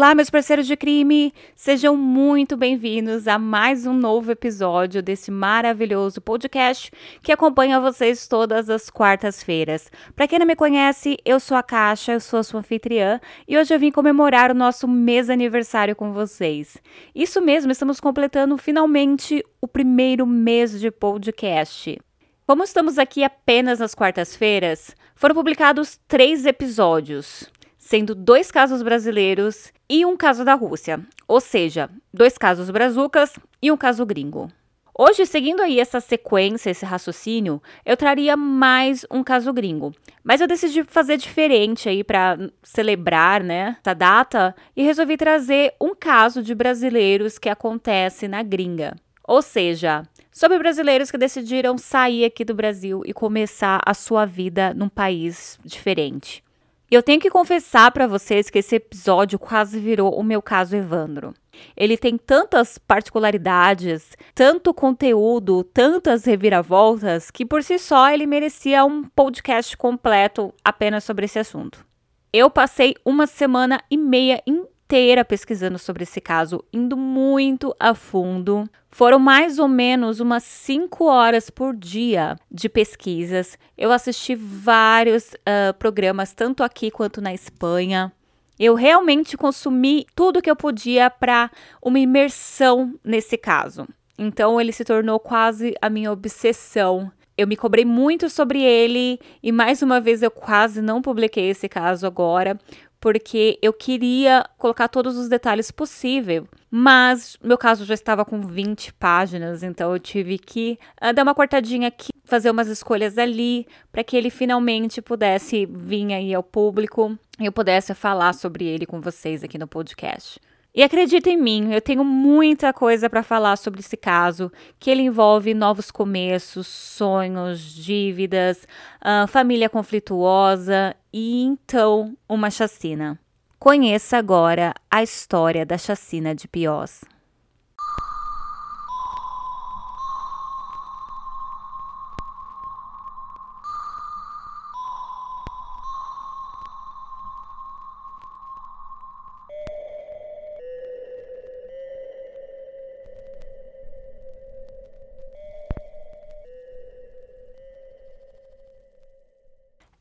Olá, meus parceiros de crime! Sejam muito bem-vindos a mais um novo episódio desse maravilhoso podcast que acompanha vocês todas as quartas-feiras. Para quem não me conhece, eu sou a Caixa, eu sou a sua anfitriã e hoje eu vim comemorar o nosso mês aniversário com vocês. Isso mesmo, estamos completando finalmente o primeiro mês de podcast. Como estamos aqui apenas nas quartas-feiras, foram publicados três episódios sendo dois casos brasileiros e um caso da Rússia, ou seja, dois casos brazucas e um caso gringo. Hoje, seguindo aí essa sequência, esse raciocínio, eu traria mais um caso gringo. Mas eu decidi fazer diferente aí para celebrar, né, essa data e resolvi trazer um caso de brasileiros que acontece na gringa. Ou seja, sobre brasileiros que decidiram sair aqui do Brasil e começar a sua vida num país diferente. E eu tenho que confessar para vocês que esse episódio quase virou o meu caso Evandro. Ele tem tantas particularidades, tanto conteúdo, tantas reviravoltas, que por si só ele merecia um podcast completo apenas sobre esse assunto. Eu passei uma semana e meia inteira pesquisando sobre esse caso, indo muito a fundo. Foram mais ou menos umas 5 horas por dia de pesquisas. Eu assisti vários uh, programas, tanto aqui quanto na Espanha. Eu realmente consumi tudo que eu podia para uma imersão nesse caso. Então ele se tornou quase a minha obsessão. Eu me cobrei muito sobre ele e mais uma vez eu quase não publiquei esse caso agora, porque eu queria colocar todos os detalhes possíveis, mas meu caso já estava com 20 páginas, então eu tive que uh, dar uma cortadinha aqui, fazer umas escolhas ali, para que ele finalmente pudesse vir aí ao público e eu pudesse falar sobre ele com vocês aqui no podcast. E acredita em mim, eu tenho muita coisa para falar sobre esse caso, que ele envolve novos começos, sonhos, dívidas, uh, família conflituosa e então uma chacina. Conheça agora a história da chacina de Piós.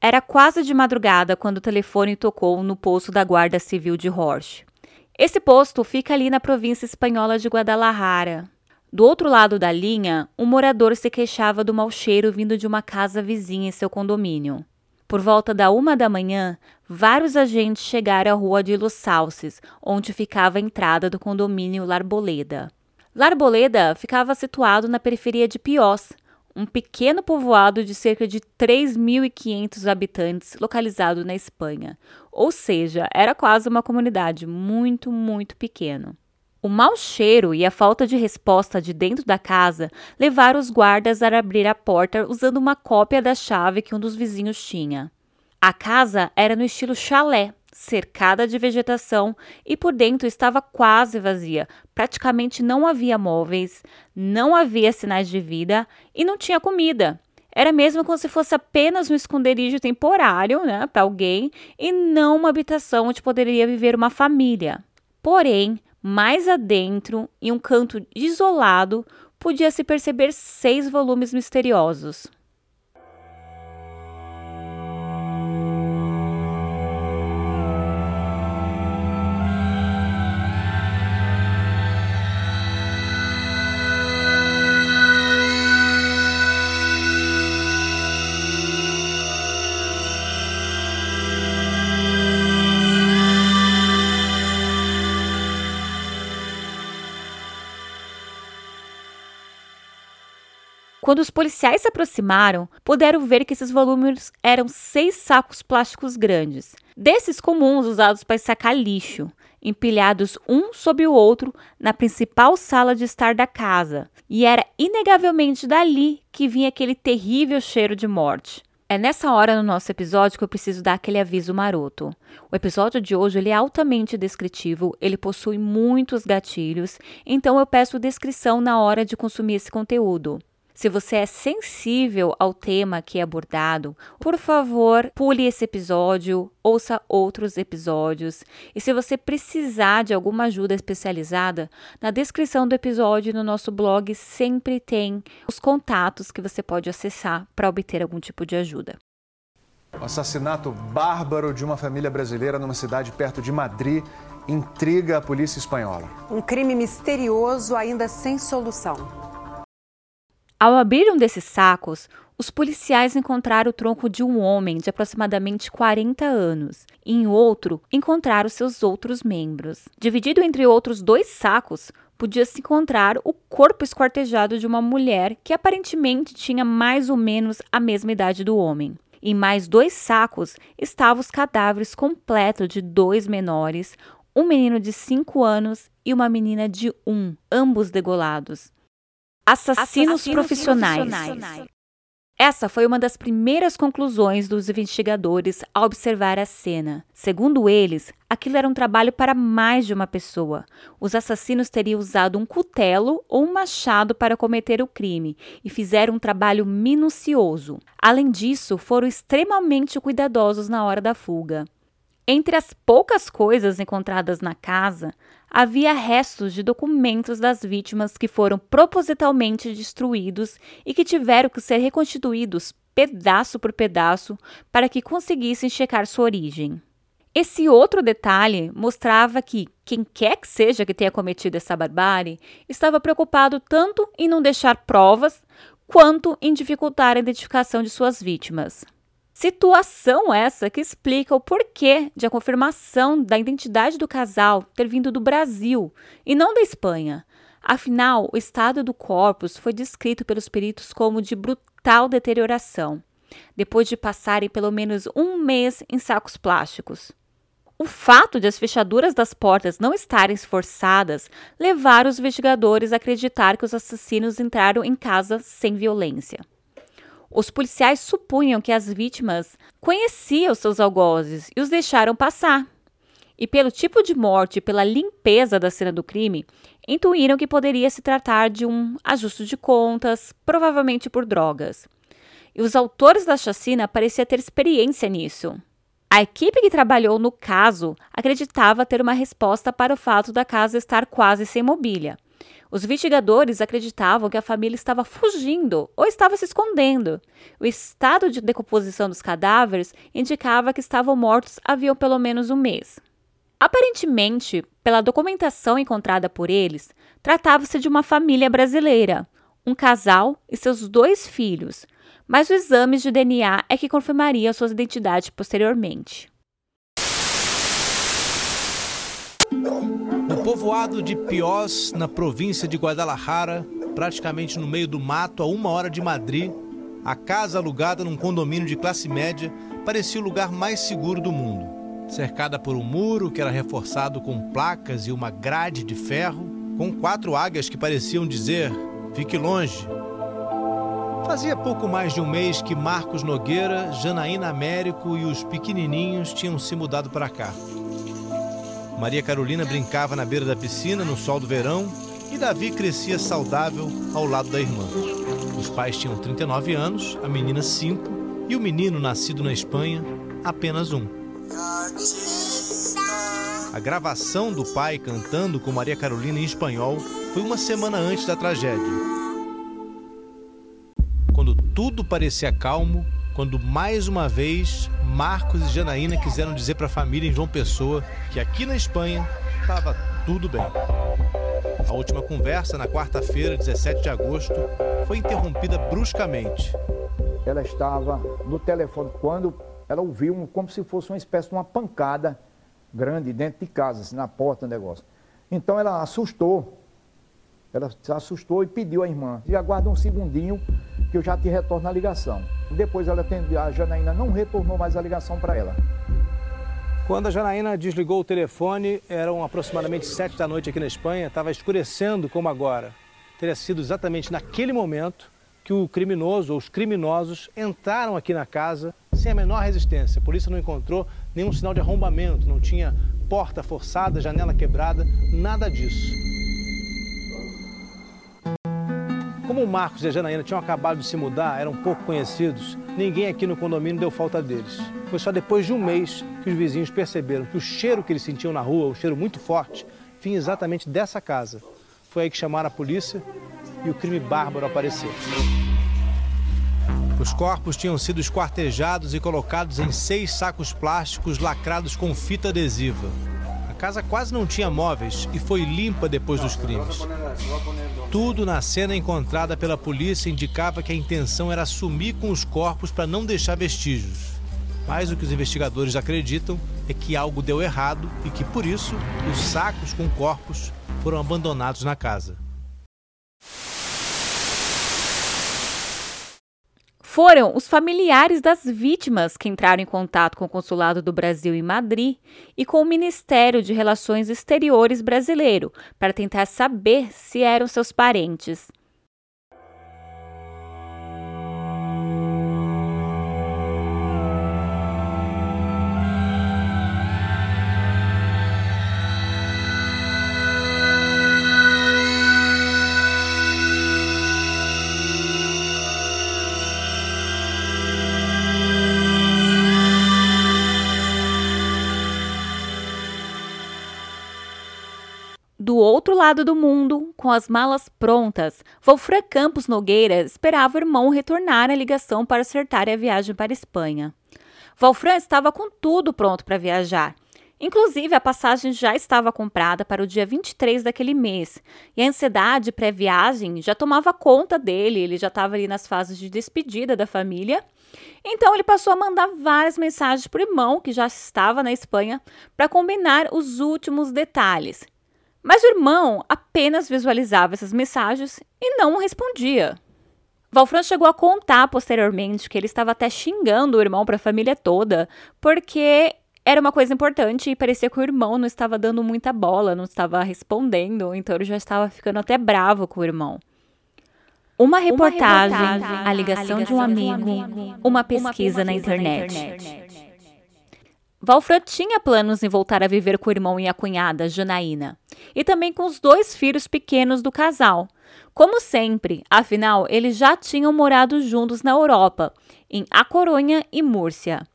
Era quase de madrugada quando o telefone tocou no posto da Guarda Civil de Horsch. Esse posto fica ali na província espanhola de Guadalajara. Do outro lado da linha, um morador se queixava do mau cheiro vindo de uma casa vizinha em seu condomínio. Por volta da uma da manhã, vários agentes chegaram à rua de Los Salces, onde ficava a entrada do condomínio Larboleda. Larboleda ficava situado na periferia de Piós, um pequeno povoado de cerca de 3.500 habitantes localizado na Espanha, ou seja, era quase uma comunidade muito, muito pequena. O mau cheiro e a falta de resposta de dentro da casa levaram os guardas a abrir a porta usando uma cópia da chave que um dos vizinhos tinha. A casa era no estilo chalé, cercada de vegetação e por dentro estava quase vazia. Praticamente não havia móveis, não havia sinais de vida e não tinha comida. Era mesmo como se fosse apenas um esconderijo temporário né, para alguém e não uma habitação onde poderia viver uma família. Porém, mais adentro, em um canto isolado, podia-se perceber seis volumes misteriosos. Quando os policiais se aproximaram, puderam ver que esses volumes eram seis sacos plásticos grandes, desses comuns usados para sacar lixo, empilhados um sobre o outro na principal sala de estar da casa, e era inegavelmente dali que vinha aquele terrível cheiro de morte. É nessa hora no nosso episódio que eu preciso dar aquele aviso maroto. O episódio de hoje ele é altamente descritivo, ele possui muitos gatilhos, então eu peço descrição na hora de consumir esse conteúdo. Se você é sensível ao tema que é abordado, por favor, pule esse episódio, ouça outros episódios. E se você precisar de alguma ajuda especializada, na descrição do episódio no nosso blog sempre tem os contatos que você pode acessar para obter algum tipo de ajuda. O assassinato bárbaro de uma família brasileira numa cidade perto de Madrid intriga a polícia espanhola. Um crime misterioso ainda sem solução. Ao abrir um desses sacos, os policiais encontraram o tronco de um homem de aproximadamente 40 anos. E em outro, encontraram seus outros membros. Dividido entre outros dois sacos, podia-se encontrar o corpo esquartejado de uma mulher que aparentemente tinha mais ou menos a mesma idade do homem. Em mais dois sacos estavam os cadáveres completos de dois menores, um menino de 5 anos e uma menina de 1, um, ambos degolados assassinos, assassinos profissionais. profissionais. Essa foi uma das primeiras conclusões dos investigadores ao observar a cena. Segundo eles, aquilo era um trabalho para mais de uma pessoa. Os assassinos teriam usado um cutelo ou um machado para cometer o crime e fizeram um trabalho minucioso. Além disso, foram extremamente cuidadosos na hora da fuga. Entre as poucas coisas encontradas na casa, havia restos de documentos das vítimas que foram propositalmente destruídos e que tiveram que ser reconstituídos pedaço por pedaço para que conseguissem checar sua origem. Esse outro detalhe mostrava que quem quer que seja que tenha cometido essa barbárie estava preocupado tanto em não deixar provas quanto em dificultar a identificação de suas vítimas. Situação essa que explica o porquê de a confirmação da identidade do casal ter vindo do Brasil e não da Espanha. Afinal, o estado do corpus foi descrito pelos peritos como de brutal deterioração, depois de passarem pelo menos um mês em sacos plásticos. O fato de as fechaduras das portas não estarem esforçadas levaram os investigadores a acreditar que os assassinos entraram em casa sem violência. Os policiais supunham que as vítimas conheciam seus algozes e os deixaram passar. E pelo tipo de morte e pela limpeza da cena do crime, intuíram que poderia se tratar de um ajuste de contas, provavelmente por drogas. E os autores da chacina pareciam ter experiência nisso. A equipe que trabalhou no caso acreditava ter uma resposta para o fato da casa estar quase sem mobília. Os investigadores acreditavam que a família estava fugindo ou estava se escondendo. O estado de decomposição dos cadáveres indicava que estavam mortos havia pelo menos um mês. Aparentemente, pela documentação encontrada por eles, tratava-se de uma família brasileira, um casal e seus dois filhos, mas o exame de DNA é que confirmaria suas identidades posteriormente. Povoado de Piós, na província de Guadalajara, praticamente no meio do mato, a uma hora de Madrid, a casa alugada num condomínio de classe média parecia o lugar mais seguro do mundo. Cercada por um muro que era reforçado com placas e uma grade de ferro, com quatro águias que pareciam dizer: fique longe. Fazia pouco mais de um mês que Marcos Nogueira, Janaína Américo e os pequenininhos tinham se mudado para cá. Maria Carolina brincava na beira da piscina no sol do verão e Davi crescia saudável ao lado da irmã. Os pais tinham 39 anos, a menina 5 e o menino, nascido na Espanha, apenas um. A gravação do pai cantando com Maria Carolina em espanhol foi uma semana antes da tragédia. Quando tudo parecia calmo, quando mais uma vez Marcos e Janaína quiseram dizer para a família em João Pessoa que aqui na Espanha estava tudo bem. A última conversa, na quarta-feira, 17 de agosto, foi interrompida bruscamente. Ela estava no telefone quando ela ouviu como se fosse uma espécie de uma pancada grande dentro de casa, assim, na porta do negócio. Então ela assustou. Ela se assustou e pediu à irmã: e aguarda um segundinho que eu já te retorno a ligação. Depois ela atendeu, a Janaína não retornou mais a ligação para ela. Quando a Janaína desligou o telefone, eram aproximadamente sete da noite aqui na Espanha, estava escurecendo como agora. Teria sido exatamente naquele momento que o criminoso ou os criminosos entraram aqui na casa sem a menor resistência. A polícia não encontrou nenhum sinal de arrombamento, não tinha porta forçada, janela quebrada, nada disso. Como o Marcos e a Janaína tinham acabado de se mudar, eram pouco conhecidos, ninguém aqui no condomínio deu falta deles. Foi só depois de um mês que os vizinhos perceberam que o cheiro que eles sentiam na rua, um cheiro muito forte, vinha exatamente dessa casa. Foi aí que chamaram a polícia e o crime bárbaro apareceu. Os corpos tinham sido esquartejados e colocados em seis sacos plásticos lacrados com fita adesiva. Casa quase não tinha móveis e foi limpa depois dos crimes. Tudo na cena encontrada pela polícia indicava que a intenção era sumir com os corpos para não deixar vestígios. Mas o que os investigadores acreditam é que algo deu errado e que, por isso, os sacos com corpos foram abandonados na casa. Foram os familiares das vítimas que entraram em contato com o Consulado do Brasil em Madrid e com o Ministério de Relações Exteriores brasileiro para tentar saber se eram seus parentes. Outro lado do mundo, com as malas prontas, Wolfram Campos Nogueira esperava o irmão retornar à ligação para acertar a viagem para a Espanha. Wolfram estava com tudo pronto para viajar. Inclusive, a passagem já estava comprada para o dia 23 daquele mês, e a ansiedade pré-viagem já tomava conta dele, ele já estava ali nas fases de despedida da família. Então, ele passou a mandar várias mensagens para o irmão, que já estava na Espanha, para combinar os últimos detalhes. Mas o irmão apenas visualizava essas mensagens e não respondia. Valfran chegou a contar posteriormente que ele estava até xingando o irmão para a família toda, porque era uma coisa importante e parecia que o irmão não estava dando muita bola, não estava respondendo, então ele já estava ficando até bravo com o irmão. Uma reportagem, uma reportagem a, ligação a ligação de um amigo, uma pesquisa, uma pesquisa na internet. Na internet. Valfran tinha planos em voltar a viver com o irmão e a cunhada, Janaína, e também com os dois filhos pequenos do casal. Como sempre, afinal, eles já tinham morado juntos na Europa, em A Coronha e Múrcia.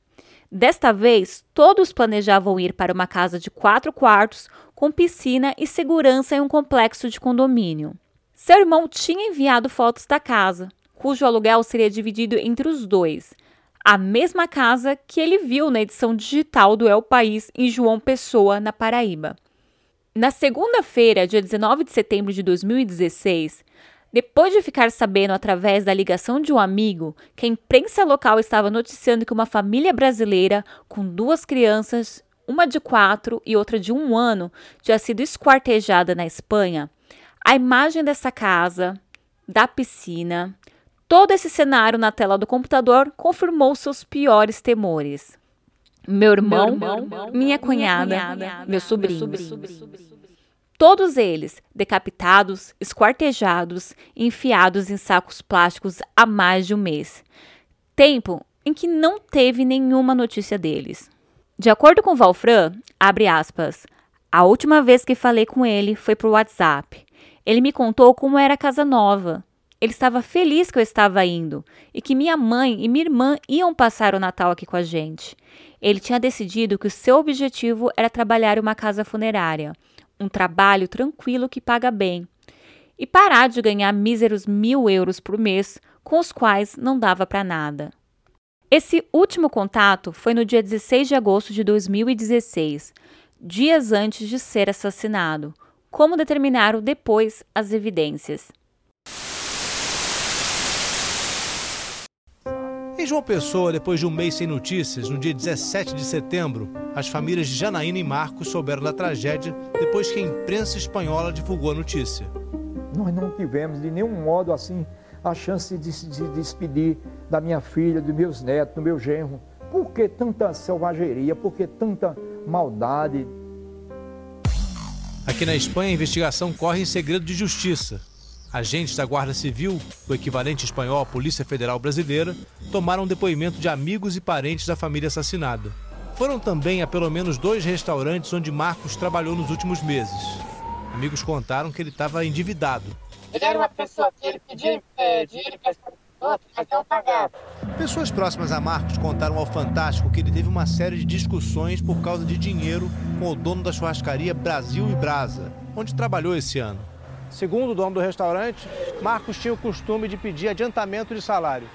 Desta vez, todos planejavam ir para uma casa de quatro quartos, com piscina e segurança em um complexo de condomínio. Seu irmão tinha enviado fotos da casa, cujo aluguel seria dividido entre os dois, a mesma casa que ele viu na edição digital do El País em João Pessoa, na Paraíba. Na segunda-feira, dia 19 de setembro de 2016, depois de ficar sabendo através da ligação de um amigo que a imprensa local estava noticiando que uma família brasileira com duas crianças, uma de quatro e outra de um ano, tinha sido esquartejada na Espanha, a imagem dessa casa, da piscina, Todo esse cenário na tela do computador confirmou seus piores temores. Meu irmão, meu irmão minha, cunhada, minha cunhada, meus sobrinhos. Todos eles decapitados, esquartejados e enfiados em sacos plásticos há mais de um mês. Tempo em que não teve nenhuma notícia deles. De acordo com Valfran, abre aspas, a última vez que falei com ele foi por WhatsApp. Ele me contou como era a casa nova, ele estava feliz que eu estava indo e que minha mãe e minha irmã iam passar o Natal aqui com a gente. Ele tinha decidido que o seu objetivo era trabalhar uma casa funerária, um trabalho tranquilo que paga bem, e parar de ganhar míseros mil euros por mês, com os quais não dava para nada. Esse último contato foi no dia 16 de agosto de 2016, dias antes de ser assassinado. Como determinaram depois as evidências. Em João Pessoa, depois de um mês sem notícias, no dia 17 de setembro, as famílias de Janaína e Marcos souberam da tragédia depois que a imprensa espanhola divulgou a notícia. Nós não tivemos de nenhum modo assim a chance de se despedir da minha filha, dos meus netos, do meu genro. Por que tanta selvageria? Por que tanta maldade? Aqui na Espanha, a investigação corre em segredo de justiça. Agentes da Guarda Civil, o equivalente espanhol à Polícia Federal Brasileira, tomaram depoimento de amigos e parentes da família assassinada. Foram também a pelo menos dois restaurantes onde Marcos trabalhou nos últimos meses. Amigos contaram que ele estava endividado Ele era uma pessoa que ele pedia é, dinheiro outro, mas não pagava. Pessoas próximas a Marcos contaram ao Fantástico que ele teve uma série de discussões por causa de dinheiro com o dono da churrascaria Brasil e Brasa, onde trabalhou esse ano. Segundo o dono do restaurante, Marcos tinha o costume de pedir adiantamento de salário.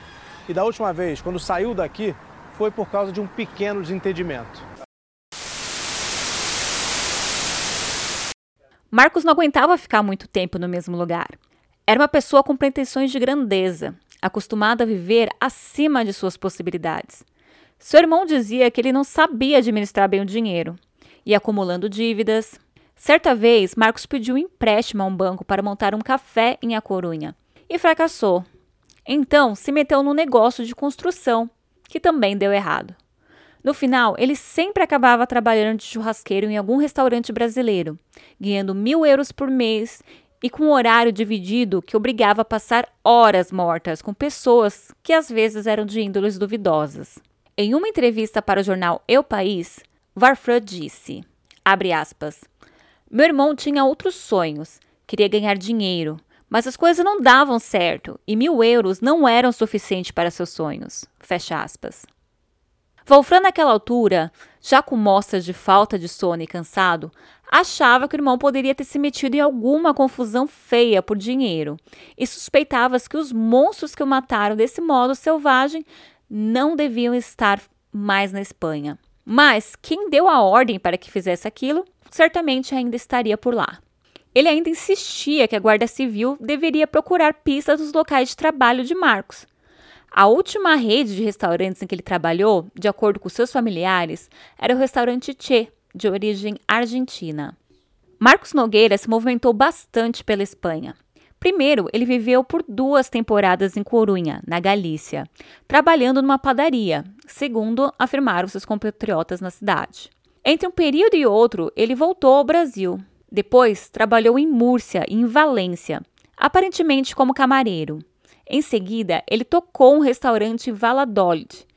E da última vez, quando saiu daqui, foi por causa de um pequeno desentendimento. Marcos não aguentava ficar muito tempo no mesmo lugar. Era uma pessoa com pretensões de grandeza, acostumada a viver acima de suas possibilidades. Seu irmão dizia que ele não sabia administrar bem o dinheiro, e acumulando dívidas. Certa vez, Marcos pediu um empréstimo a um banco para montar um café em A Corunha e fracassou. Então, se meteu num negócio de construção, que também deu errado. No final, ele sempre acabava trabalhando de churrasqueiro em algum restaurante brasileiro, ganhando mil euros por mês e com um horário dividido que obrigava a passar horas mortas com pessoas que às vezes eram de índoles duvidosas. Em uma entrevista para o jornal Eu País, Varfran disse, aspas, meu irmão tinha outros sonhos, queria ganhar dinheiro, mas as coisas não davam certo e mil euros não eram suficiente para seus sonhos. Fecha aspas. Wolfram, naquela altura, já com mostras de falta de sono e cansado, achava que o irmão poderia ter se metido em alguma confusão feia por dinheiro e suspeitava que os monstros que o mataram desse modo selvagem não deviam estar mais na Espanha. Mas quem deu a ordem para que fizesse aquilo certamente ainda estaria por lá. Ele ainda insistia que a Guarda Civil deveria procurar pistas dos locais de trabalho de Marcos, a última rede de restaurantes em que ele trabalhou, de acordo com seus familiares, era o restaurante Che, de origem argentina. Marcos Nogueira se movimentou bastante pela Espanha. Primeiro, ele viveu por duas temporadas em Corunha, na Galícia, trabalhando numa padaria, segundo afirmaram seus compatriotas na cidade. Entre um período e outro, ele voltou ao Brasil. Depois, trabalhou em Múrcia e em Valência, aparentemente como camareiro. Em seguida, ele tocou um restaurante em Valladolid.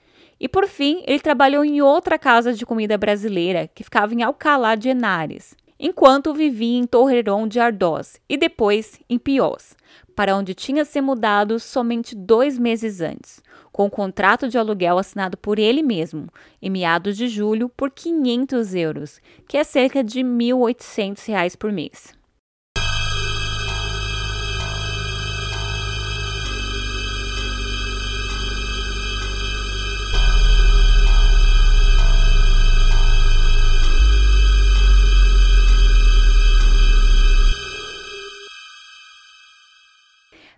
E por fim, ele trabalhou em outra casa de comida brasileira que ficava em Alcalá de Henares, enquanto vivia em Torreirão de Ardós e depois em Piós, para onde tinha se mudado somente dois meses antes, com um contrato de aluguel assinado por ele mesmo, em meados de julho, por 500 euros, que é cerca de R$ 1.800 por mês.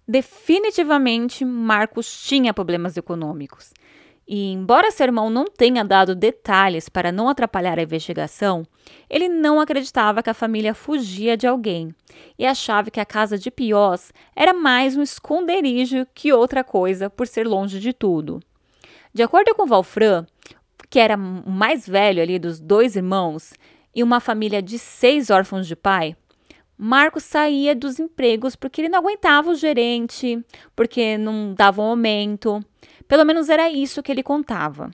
Definitivamente, Marcos tinha problemas econômicos. E, embora seu irmão não tenha dado detalhes para não atrapalhar a investigação, ele não acreditava que a família fugia de alguém e achava que a casa de Piós era mais um esconderijo que outra coisa por ser longe de tudo. De acordo com Valfran, que era o mais velho ali dos dois irmãos, e uma família de seis órfãos de pai, Marcos saía dos empregos porque ele não aguentava o gerente, porque não dava um aumento. Pelo menos era isso que ele contava.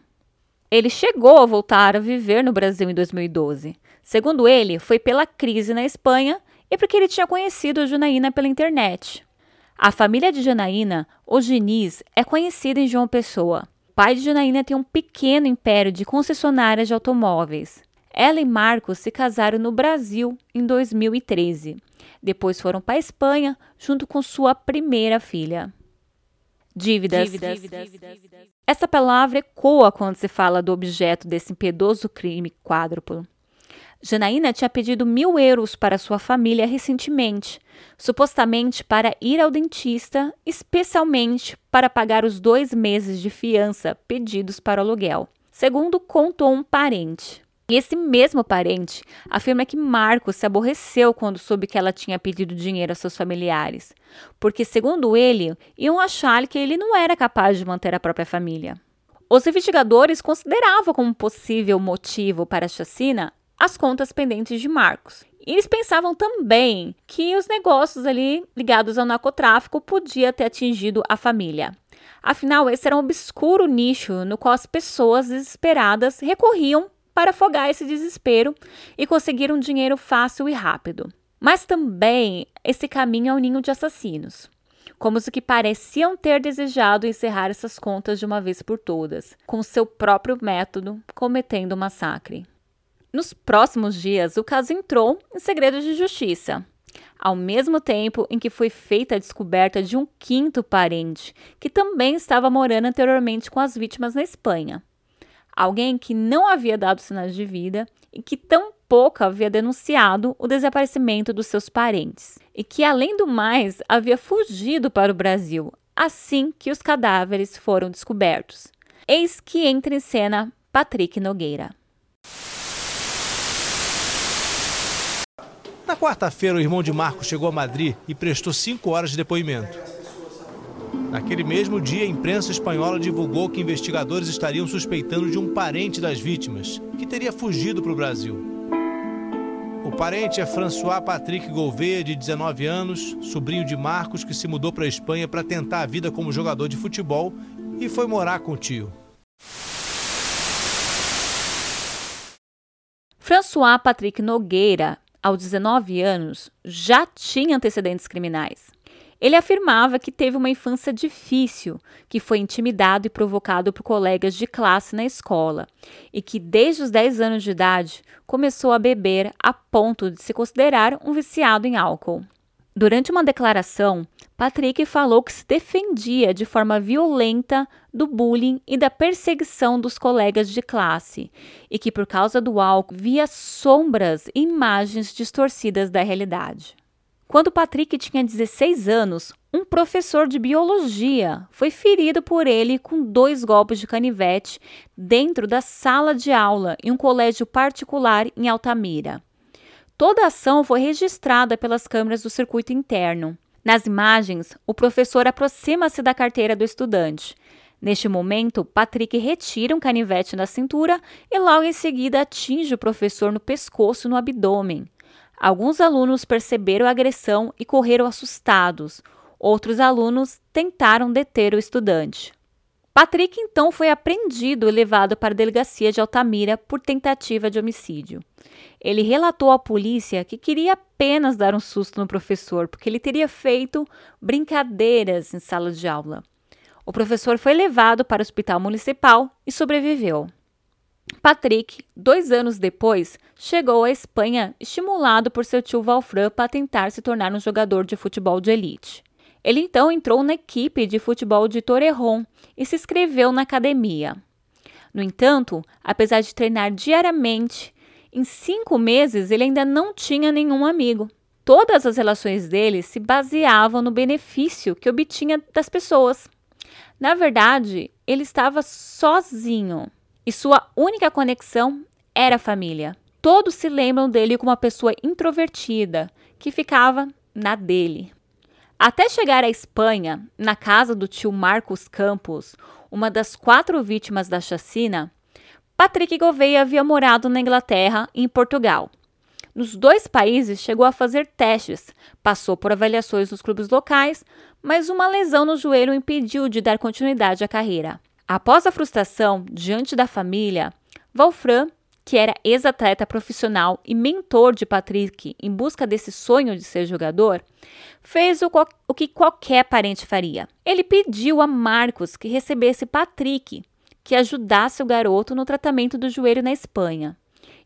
Ele chegou a voltar a viver no Brasil em 2012. Segundo ele, foi pela crise na Espanha e porque ele tinha conhecido a Janaína pela internet. A família de Janaína, o Diniz, é conhecida em João Pessoa. O pai de Janaína tem um pequeno império de concessionárias de automóveis. Ela e Marcos se casaram no Brasil em 2013. Depois foram para a Espanha junto com sua primeira filha. Dívidas. Dívidas. Dívidas. Essa palavra ecoa quando se fala do objeto desse impiedoso crime quádruplo. Janaína tinha pedido mil euros para sua família recentemente, supostamente para ir ao dentista, especialmente para pagar os dois meses de fiança pedidos para o aluguel, segundo contou um parente. E esse mesmo parente afirma que Marcos se aborreceu quando soube que ela tinha pedido dinheiro a seus familiares, porque, segundo ele, iam achar que ele não era capaz de manter a própria família. Os investigadores consideravam como possível motivo para a chacina as contas pendentes de Marcos. E eles pensavam também que os negócios ali ligados ao narcotráfico podiam ter atingido a família. Afinal, esse era um obscuro nicho no qual as pessoas desesperadas recorriam para afogar esse desespero e conseguir um dinheiro fácil e rápido. Mas também esse caminho ao ninho de assassinos como os que pareciam ter desejado encerrar essas contas de uma vez por todas, com seu próprio método, cometendo um massacre. Nos próximos dias, o caso entrou em segredo de justiça, ao mesmo tempo em que foi feita a descoberta de um quinto parente, que também estava morando anteriormente com as vítimas na Espanha. Alguém que não havia dado sinais de vida e que tampouco havia denunciado o desaparecimento dos seus parentes, e que, além do mais, havia fugido para o Brasil assim que os cadáveres foram descobertos. Eis que entra em cena Patrick Nogueira. Na quarta-feira, o irmão de Marcos chegou a Madrid e prestou cinco horas de depoimento. Naquele mesmo dia, a imprensa espanhola divulgou que investigadores estariam suspeitando de um parente das vítimas, que teria fugido para o Brasil. O parente é François Patrick Gouveia, de 19 anos, sobrinho de Marcos, que se mudou para a Espanha para tentar a vida como jogador de futebol e foi morar com o tio. François Patrick Nogueira, aos 19 anos, já tinha antecedentes criminais. Ele afirmava que teve uma infância difícil, que foi intimidado e provocado por colegas de classe na escola, e que desde os 10 anos de idade começou a beber a ponto de se considerar um viciado em álcool. Durante uma declaração, Patrick falou que se defendia de forma violenta do bullying e da perseguição dos colegas de classe e que, por causa do álcool, via sombras e imagens distorcidas da realidade. Quando Patrick tinha 16 anos, um professor de biologia foi ferido por ele com dois golpes de canivete dentro da sala de aula em um colégio particular em Altamira. Toda a ação foi registrada pelas câmeras do circuito interno. Nas imagens, o professor aproxima-se da carteira do estudante. Neste momento, Patrick retira um canivete da cintura e logo em seguida atinge o professor no pescoço e no abdômen. Alguns alunos perceberam a agressão e correram assustados. Outros alunos tentaram deter o estudante. Patrick então foi apreendido e levado para a delegacia de Altamira por tentativa de homicídio. Ele relatou à polícia que queria apenas dar um susto no professor, porque ele teria feito brincadeiras em sala de aula. O professor foi levado para o hospital municipal e sobreviveu. Patrick, dois anos depois, chegou à Espanha estimulado por seu tio Valfran para tentar se tornar um jogador de futebol de elite. Ele então entrou na equipe de futebol de Torrejon e se inscreveu na academia. No entanto, apesar de treinar diariamente, em cinco meses ele ainda não tinha nenhum amigo. Todas as relações dele se baseavam no benefício que obtinha das pessoas. Na verdade, ele estava sozinho e sua única conexão era a família. Todos se lembram dele como uma pessoa introvertida que ficava na dele. Até chegar à Espanha, na casa do tio Marcos Campos, uma das quatro vítimas da chacina, Patrick Gouveia havia morado na Inglaterra e em Portugal. Nos dois países chegou a fazer testes, passou por avaliações nos clubes locais, mas uma lesão no joelho impediu de dar continuidade à carreira. Após a frustração diante da família, Valfran, que era ex-atleta profissional e mentor de Patrick em busca desse sonho de ser jogador, fez o, o que qualquer parente faria. Ele pediu a Marcos que recebesse Patrick, que ajudasse o garoto no tratamento do joelho na Espanha.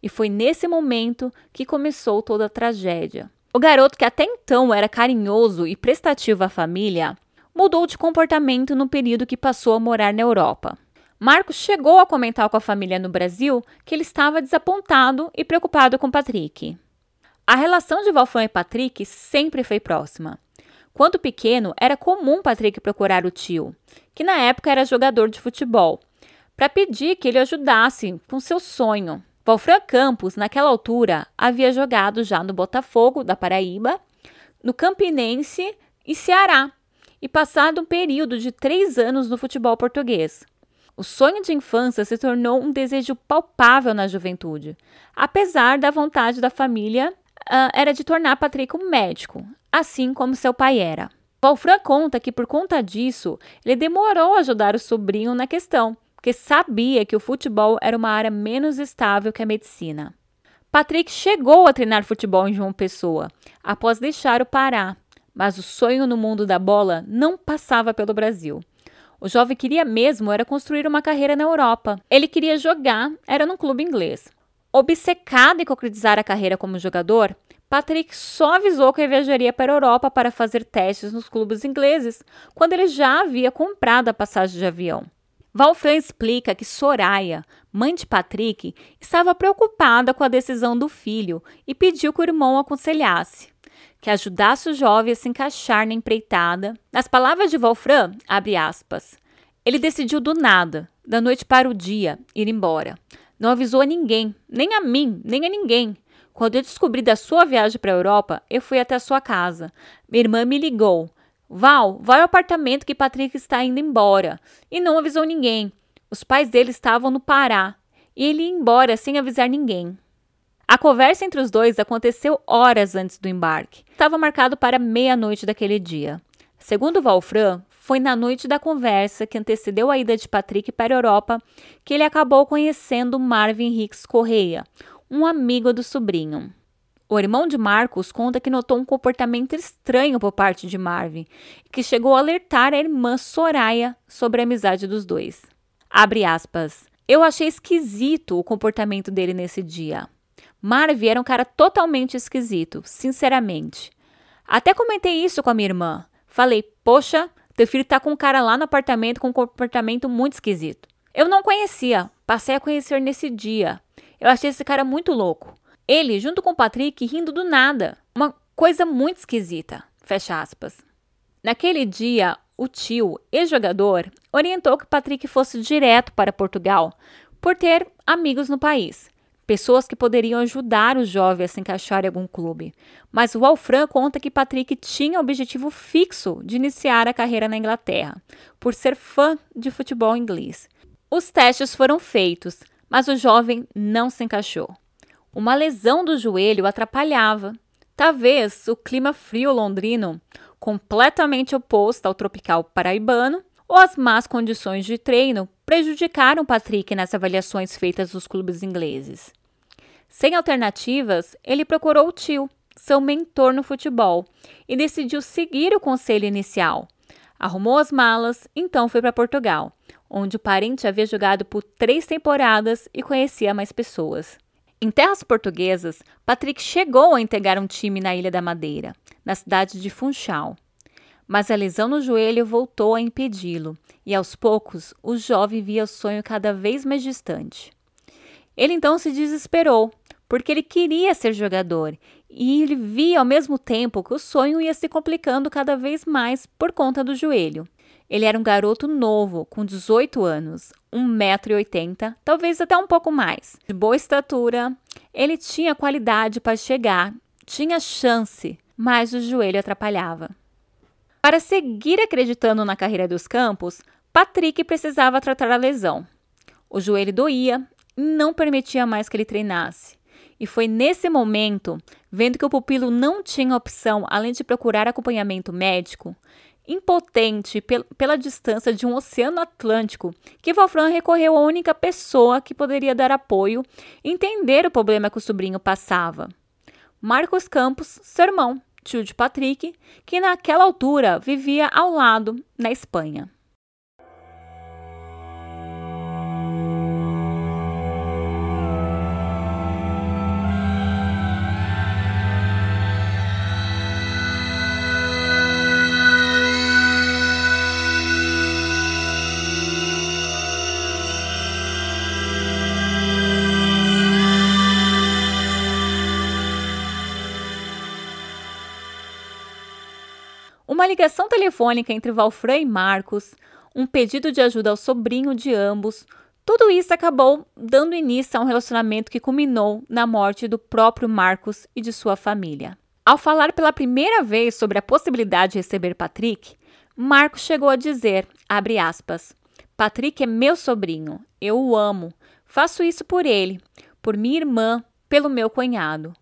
E foi nesse momento que começou toda a tragédia. O garoto, que até então era carinhoso e prestativo à família, mudou de comportamento no período que passou a morar na Europa. Marcos chegou a comentar com a família no Brasil que ele estava desapontado e preocupado com Patrick. A relação de Valfran e Patrick sempre foi próxima. Quando pequeno, era comum Patrick procurar o tio, que na época era jogador de futebol, para pedir que ele ajudasse com seu sonho. Valfran Campos, naquela altura, havia jogado já no Botafogo da Paraíba, no Campinense e Ceará, e passado um período de três anos no futebol português. O sonho de infância se tornou um desejo palpável na juventude, apesar da vontade da família uh, era de tornar Patrick um médico, assim como seu pai era. Wolfram conta que por conta disso ele demorou a ajudar o sobrinho na questão, porque sabia que o futebol era uma área menos estável que a medicina. Patrick chegou a treinar futebol em João Pessoa, após deixar o Pará, mas o sonho no mundo da bola não passava pelo Brasil. O jovem queria mesmo era construir uma carreira na Europa. Ele queria jogar, era num clube inglês. Obcecado em concretizar a carreira como jogador, Patrick só avisou que viajaria para a Europa para fazer testes nos clubes ingleses, quando ele já havia comprado a passagem de avião. Valfran explica que Soraya, mãe de Patrick, estava preocupada com a decisão do filho e pediu que o irmão aconselhasse, que ajudasse o jovem a se encaixar na empreitada. Nas palavras de Wolfram, abre aspas, ele decidiu do nada, da noite para o dia, ir embora. Não avisou a ninguém, nem a mim, nem a ninguém. Quando eu descobri da sua viagem para a Europa, eu fui até a sua casa. Minha irmã me ligou. Val, vai ao apartamento que Patrick está indo embora. E não avisou ninguém. Os pais dele estavam no Pará. E ele ia embora sem avisar ninguém. A conversa entre os dois aconteceu horas antes do embarque. Estava marcado para meia-noite daquele dia. Segundo Valfran, foi na noite da conversa que antecedeu a ida de Patrick para a Europa que ele acabou conhecendo Marvin Hicks Correia, um amigo do sobrinho. O irmão de Marcos conta que notou um comportamento estranho por parte de Marvin e que chegou a alertar a irmã Soraya sobre a amizade dos dois. Abre aspas. Eu achei esquisito o comportamento dele nesse dia. Marvin era um cara totalmente esquisito, sinceramente. Até comentei isso com a minha irmã. Falei, poxa, teu filho tá com um cara lá no apartamento com um comportamento muito esquisito. Eu não conhecia, passei a conhecer nesse dia. Eu achei esse cara muito louco. Ele, junto com o Patrick, rindo do nada. Uma coisa muito esquisita. Fecha aspas. Naquele dia, o tio, ex-jogador, orientou que Patrick fosse direto para Portugal por ter amigos no país, pessoas que poderiam ajudar o jovem a se encaixar em algum clube. Mas o Alfran conta que Patrick tinha o objetivo fixo de iniciar a carreira na Inglaterra, por ser fã de futebol inglês. Os testes foram feitos, mas o jovem não se encaixou. Uma lesão do joelho atrapalhava. Talvez o clima frio londrino, completamente oposto ao tropical paraibano, ou as más condições de treino prejudicaram Patrick nas avaliações feitas nos clubes ingleses. Sem alternativas, ele procurou o tio, seu mentor no futebol, e decidiu seguir o conselho inicial. Arrumou as malas, então foi para Portugal, onde o parente havia jogado por três temporadas e conhecia mais pessoas. Em terras portuguesas, Patrick chegou a integrar um time na Ilha da Madeira, na cidade de Funchal. Mas a lesão no joelho voltou a impedi-lo, e aos poucos o jovem via o sonho cada vez mais distante. Ele então se desesperou, porque ele queria ser jogador, e ele via ao mesmo tempo que o sonho ia se complicando cada vez mais por conta do joelho. Ele era um garoto novo, com 18 anos, 1,80m, talvez até um pouco mais. De boa estatura, ele tinha qualidade para chegar, tinha chance, mas o joelho atrapalhava. Para seguir acreditando na carreira dos campos, Patrick precisava tratar a lesão. O joelho doía e não permitia mais que ele treinasse. E foi nesse momento, vendo que o pupilo não tinha opção além de procurar acompanhamento médico, impotente pel pela distância de um oceano Atlântico, que Wolfram recorreu à única pessoa que poderia dar apoio e entender o problema que o sobrinho passava. Marcos Campos, seu irmão, tio de Patrick, que naquela altura vivia ao lado, na Espanha. Uma ligação telefônica entre Valfran e Marcos, um pedido de ajuda ao sobrinho de ambos, tudo isso acabou dando início a um relacionamento que culminou na morte do próprio Marcos e de sua família. Ao falar pela primeira vez sobre a possibilidade de receber Patrick, Marcos chegou a dizer, aspas, Patrick é meu sobrinho, eu o amo, faço isso por ele, por minha irmã, pelo meu cunhado.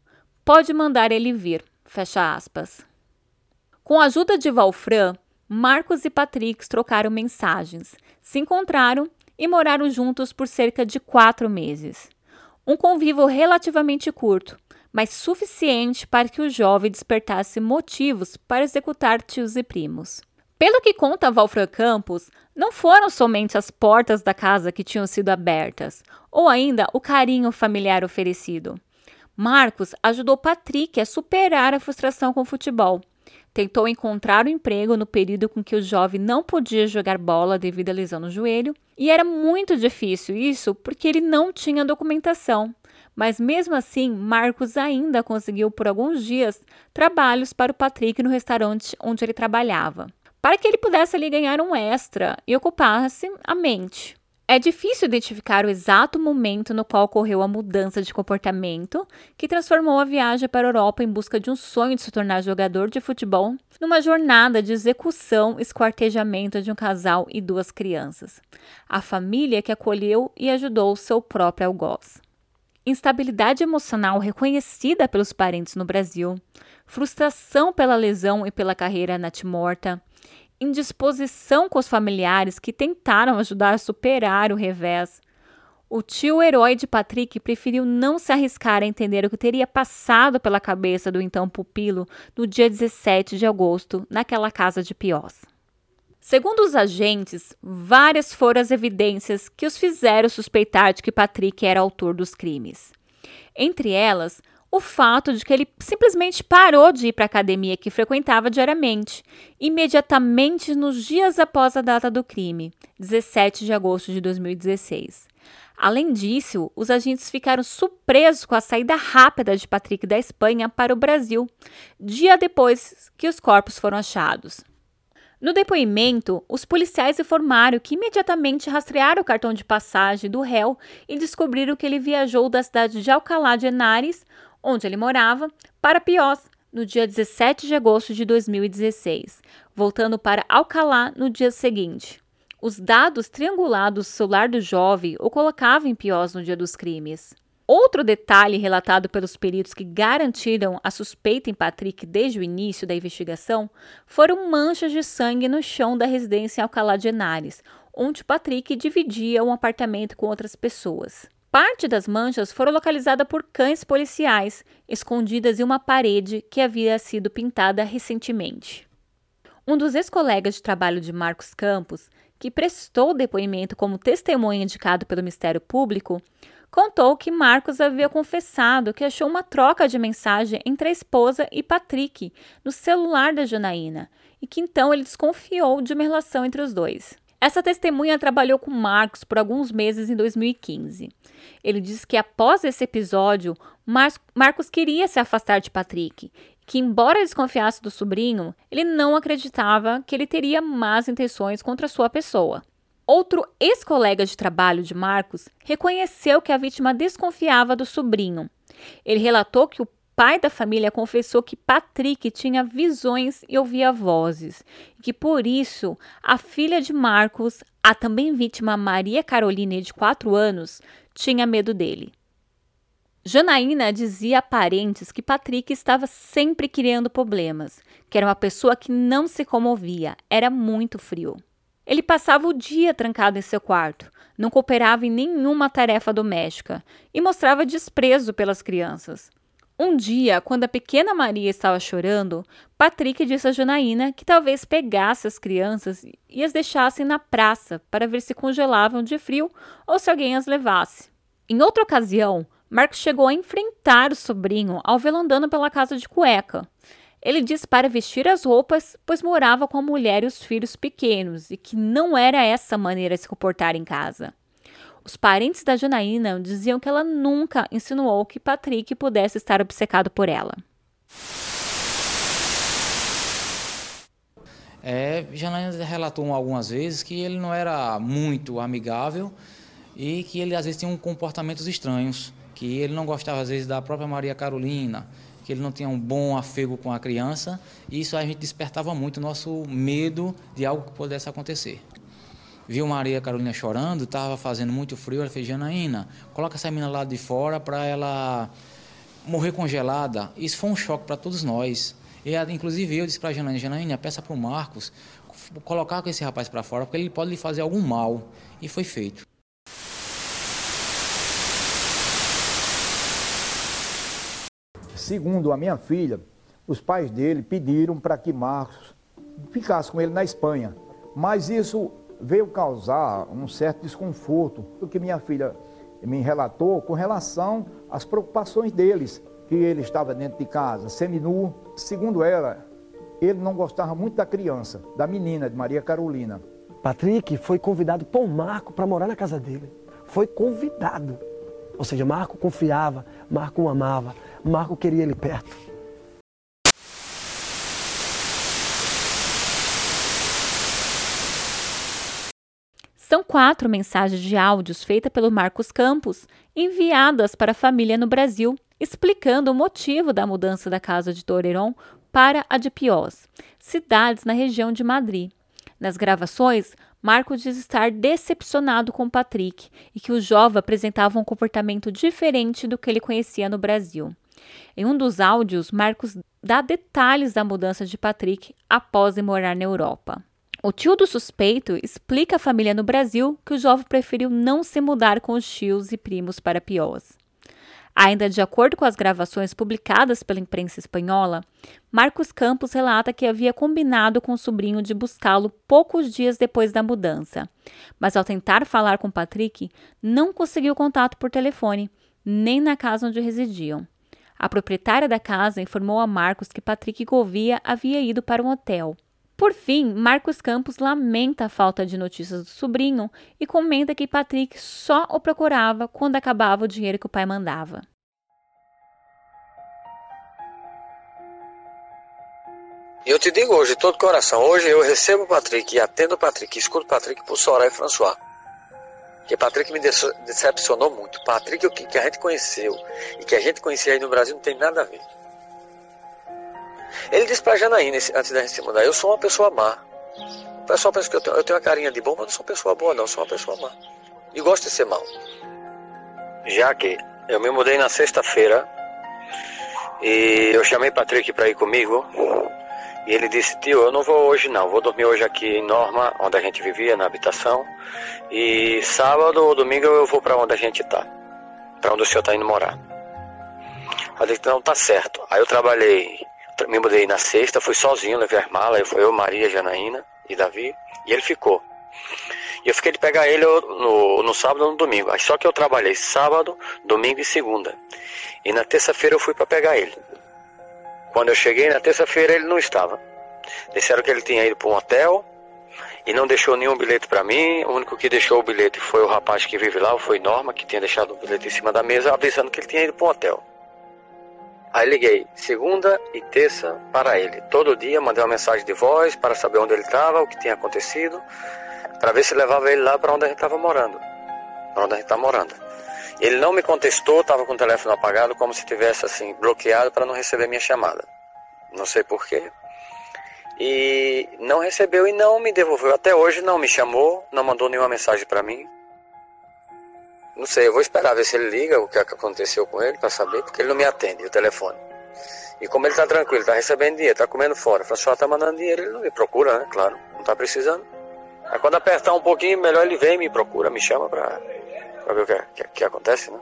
Pode mandar ele vir, fecha aspas. Com a ajuda de Valfran, Marcos e Patrick trocaram mensagens, se encontraram e moraram juntos por cerca de quatro meses. Um convívio relativamente curto, mas suficiente para que o jovem despertasse motivos para executar tios e primos. Pelo que conta Valfran Campos, não foram somente as portas da casa que tinham sido abertas, ou ainda o carinho familiar oferecido. Marcos ajudou Patrick a superar a frustração com o futebol. Tentou encontrar um emprego no período com que o jovem não podia jogar bola devido à lesão no joelho, e era muito difícil isso porque ele não tinha documentação. Mas mesmo assim, Marcos ainda conseguiu por alguns dias trabalhos para o Patrick no restaurante onde ele trabalhava, para que ele pudesse ali ganhar um extra e ocupasse a mente. É difícil identificar o exato momento no qual ocorreu a mudança de comportamento que transformou a viagem para a Europa em busca de um sonho de se tornar jogador de futebol numa jornada de execução e esquartejamento de um casal e duas crianças. A família que acolheu e ajudou seu próprio algoz instabilidade emocional reconhecida pelos parentes no Brasil, frustração pela lesão e pela carreira natimorta, indisposição com os familiares que tentaram ajudar a superar o revés. O tio herói de Patrick preferiu não se arriscar a entender o que teria passado pela cabeça do então pupilo no dia 17 de agosto, naquela casa de Piós. Segundo os agentes, várias foram as evidências que os fizeram suspeitar de que Patrick era autor dos crimes. Entre elas, o fato de que ele simplesmente parou de ir para a academia que frequentava diariamente, imediatamente nos dias após a data do crime, 17 de agosto de 2016. Além disso, os agentes ficaram surpresos com a saída rápida de Patrick da Espanha para o Brasil, dia depois que os corpos foram achados. No depoimento, os policiais informaram que imediatamente rastrearam o cartão de passagem do réu e descobriram que ele viajou da cidade de Alcalá de Henares, onde ele morava, para Piós, no dia 17 de agosto de 2016, voltando para Alcalá no dia seguinte. Os dados triangulados do celular do jovem o colocavam em Piós no dia dos crimes. Outro detalhe relatado pelos peritos que garantiram a suspeita em Patrick desde o início da investigação foram manchas de sangue no chão da residência em Alcalá de Henares, onde Patrick dividia um apartamento com outras pessoas. Parte das manchas foram localizadas por cães policiais, escondidas em uma parede que havia sido pintada recentemente. Um dos ex-colegas de trabalho de Marcos Campos, que prestou depoimento como testemunha indicado pelo Ministério Público, contou que Marcos havia confessado que achou uma troca de mensagem entre a esposa e Patrick no celular da Janaína e que então ele desconfiou de uma relação entre os dois. Essa testemunha trabalhou com Marcos por alguns meses em 2015. Ele disse que após esse episódio, Mar Marcos queria se afastar de Patrick, que embora desconfiasse do sobrinho, ele não acreditava que ele teria más intenções contra sua pessoa. Outro ex-colega de trabalho de Marcos reconheceu que a vítima desconfiava do sobrinho. Ele relatou que o pai da família confessou que Patrick tinha visões e ouvia vozes, e que por isso a filha de Marcos, a também vítima Maria Carolina, de 4 anos, tinha medo dele. Janaína dizia a parentes que Patrick estava sempre criando problemas, que era uma pessoa que não se comovia, era muito frio. Ele passava o dia trancado em seu quarto, não cooperava em nenhuma tarefa doméstica e mostrava desprezo pelas crianças. Um dia, quando a pequena Maria estava chorando, Patrick disse a Janaína que talvez pegasse as crianças e as deixasse na praça para ver se congelavam de frio ou se alguém as levasse. Em outra ocasião, Marcos chegou a enfrentar o sobrinho ao vê-lo andando pela casa de cueca. Ele disse para vestir as roupas, pois morava com a mulher e os filhos pequenos e que não era essa maneira de se comportar em casa. Os parentes da Janaína diziam que ela nunca insinuou que Patrick pudesse estar obcecado por ela. É, Janaína relatou algumas vezes que ele não era muito amigável e que ele às vezes tinha um comportamentos estranhos, que ele não gostava às vezes da própria Maria Carolina, que ele não tinha um bom afego com a criança, e isso a gente despertava muito o nosso medo de algo que pudesse acontecer. Viu Maria Carolina chorando, estava fazendo muito frio, ela fez, Janaína, coloca essa menina lá de fora para ela morrer congelada. Isso foi um choque para todos nós. E, inclusive eu disse para a Janaína, Janaína, peça para o Marcos colocar com esse rapaz para fora, porque ele pode lhe fazer algum mal. E foi feito. segundo a minha filha, os pais dele pediram para que Marcos ficasse com ele na Espanha. Mas isso veio causar um certo desconforto, o que minha filha me relatou com relação às preocupações deles, que ele estava dentro de casa, seminu. Segundo ela, ele não gostava muito da criança, da menina, de Maria Carolina. Patrick foi convidado por Marco para morar na casa dele. Foi convidado. Ou seja, Marco confiava, Marco o amava, Marco queria ele perto. São quatro mensagens de áudios feitas pelo Marcos Campos, enviadas para a família no Brasil, explicando o motivo da mudança da casa de Torreron para a de Piós, cidades na região de Madrid. Nas gravações, Marcos diz estar decepcionado com Patrick e que o jovem apresentava um comportamento diferente do que ele conhecia no Brasil. Em um dos áudios, Marcos dá detalhes da mudança de Patrick após ir morar na Europa. O tio do suspeito explica à família no Brasil que o jovem preferiu não se mudar com os tios e primos para Piós. Ainda de acordo com as gravações publicadas pela imprensa espanhola, Marcos Campos relata que havia combinado com o sobrinho de buscá-lo poucos dias depois da mudança, mas ao tentar falar com Patrick, não conseguiu contato por telefone, nem na casa onde residiam. A proprietária da casa informou a Marcos que Patrick Gouveia havia ido para um hotel. Por fim, Marcos Campos lamenta a falta de notícias do sobrinho e comenta que Patrick só o procurava quando acabava o dinheiro que o pai mandava. Eu te digo hoje, todo coração, hoje eu recebo o Patrick e atendo o Patrick, escuto o Patrick por Soraya e François. Porque Patrick me decepcionou muito. Patrick, o que a gente conheceu e que a gente conhecia aí no Brasil, não tem nada a ver. Ele disse pra Janaína, antes da gente se mudar, eu sou uma pessoa má. O pessoal pensa que eu tenho, eu tenho uma carinha de bom, mas não sou uma pessoa boa não, sou uma pessoa má. E gosto de ser mal. Já que eu me mudei na sexta-feira e eu chamei Patrick para ir comigo. E ele disse, tio, eu não vou hoje não, vou dormir hoje aqui em Norma, onde a gente vivia, na habitação. E sábado ou domingo eu vou para onde a gente tá. Para onde o senhor está indo morar. Eu disse, não, tá certo. Aí eu trabalhei me mudei na sexta, fui sozinho, levei as malas, foi eu, Maria, Janaína e Davi, e ele ficou. E eu fiquei de pegar ele no, no sábado ou no domingo. Só que eu trabalhei sábado, domingo e segunda. E na terça-feira eu fui para pegar ele. Quando eu cheguei na terça-feira ele não estava. Disseram que ele tinha ido para um hotel e não deixou nenhum bilhete para mim. O único que deixou o bilhete foi o rapaz que vive lá, foi Norma, que tinha deixado o bilhete em cima da mesa, avisando que ele tinha ido para um hotel. Aí liguei segunda e terça para ele. Todo dia mandei uma mensagem de voz para saber onde ele estava, o que tinha acontecido, para ver se levava ele lá para onde a gente estava morando. Para onde a gente está morando. Ele não me contestou, estava com o telefone apagado, como se tivesse assim bloqueado para não receber minha chamada. Não sei porquê. E não recebeu e não me devolveu. Até hoje não me chamou, não mandou nenhuma mensagem para mim. Não sei, eu vou esperar ver se ele liga o que aconteceu com ele para saber, porque ele não me atende o telefone. E como ele tá tranquilo, tá recebendo dinheiro, tá comendo fora, o só tá mandando dinheiro, ele não me procura, né? Claro, não tá precisando. Aí quando apertar um pouquinho, melhor ele vem, me procura, me chama pra ver o que, que, que acontece, né?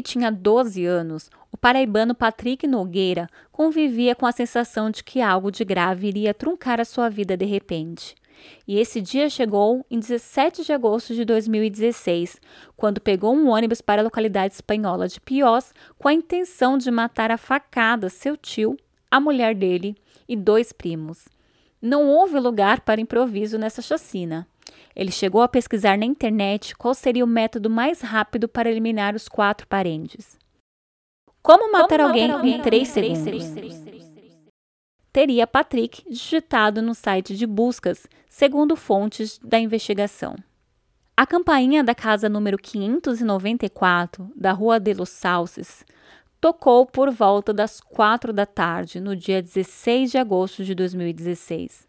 Que tinha 12 anos, o paraibano Patrick Nogueira convivia com a sensação de que algo de grave iria truncar a sua vida de repente. E esse dia chegou em 17 de agosto de 2016, quando pegou um ônibus para a localidade espanhola de Piós com a intenção de matar a facada seu tio, a mulher dele e dois primos. Não houve lugar para improviso nessa chacina. Ele chegou a pesquisar na internet qual seria o método mais rápido para eliminar os quatro parentes. Como matar, Como alguém, alguém, em três segundos? Teria Patrick digitado no site de buscas, segundo fontes da investigação. A campainha da casa número 594, da Rua de los Sauces, tocou por volta das quatro da tarde, no dia 16 de agosto de 2016.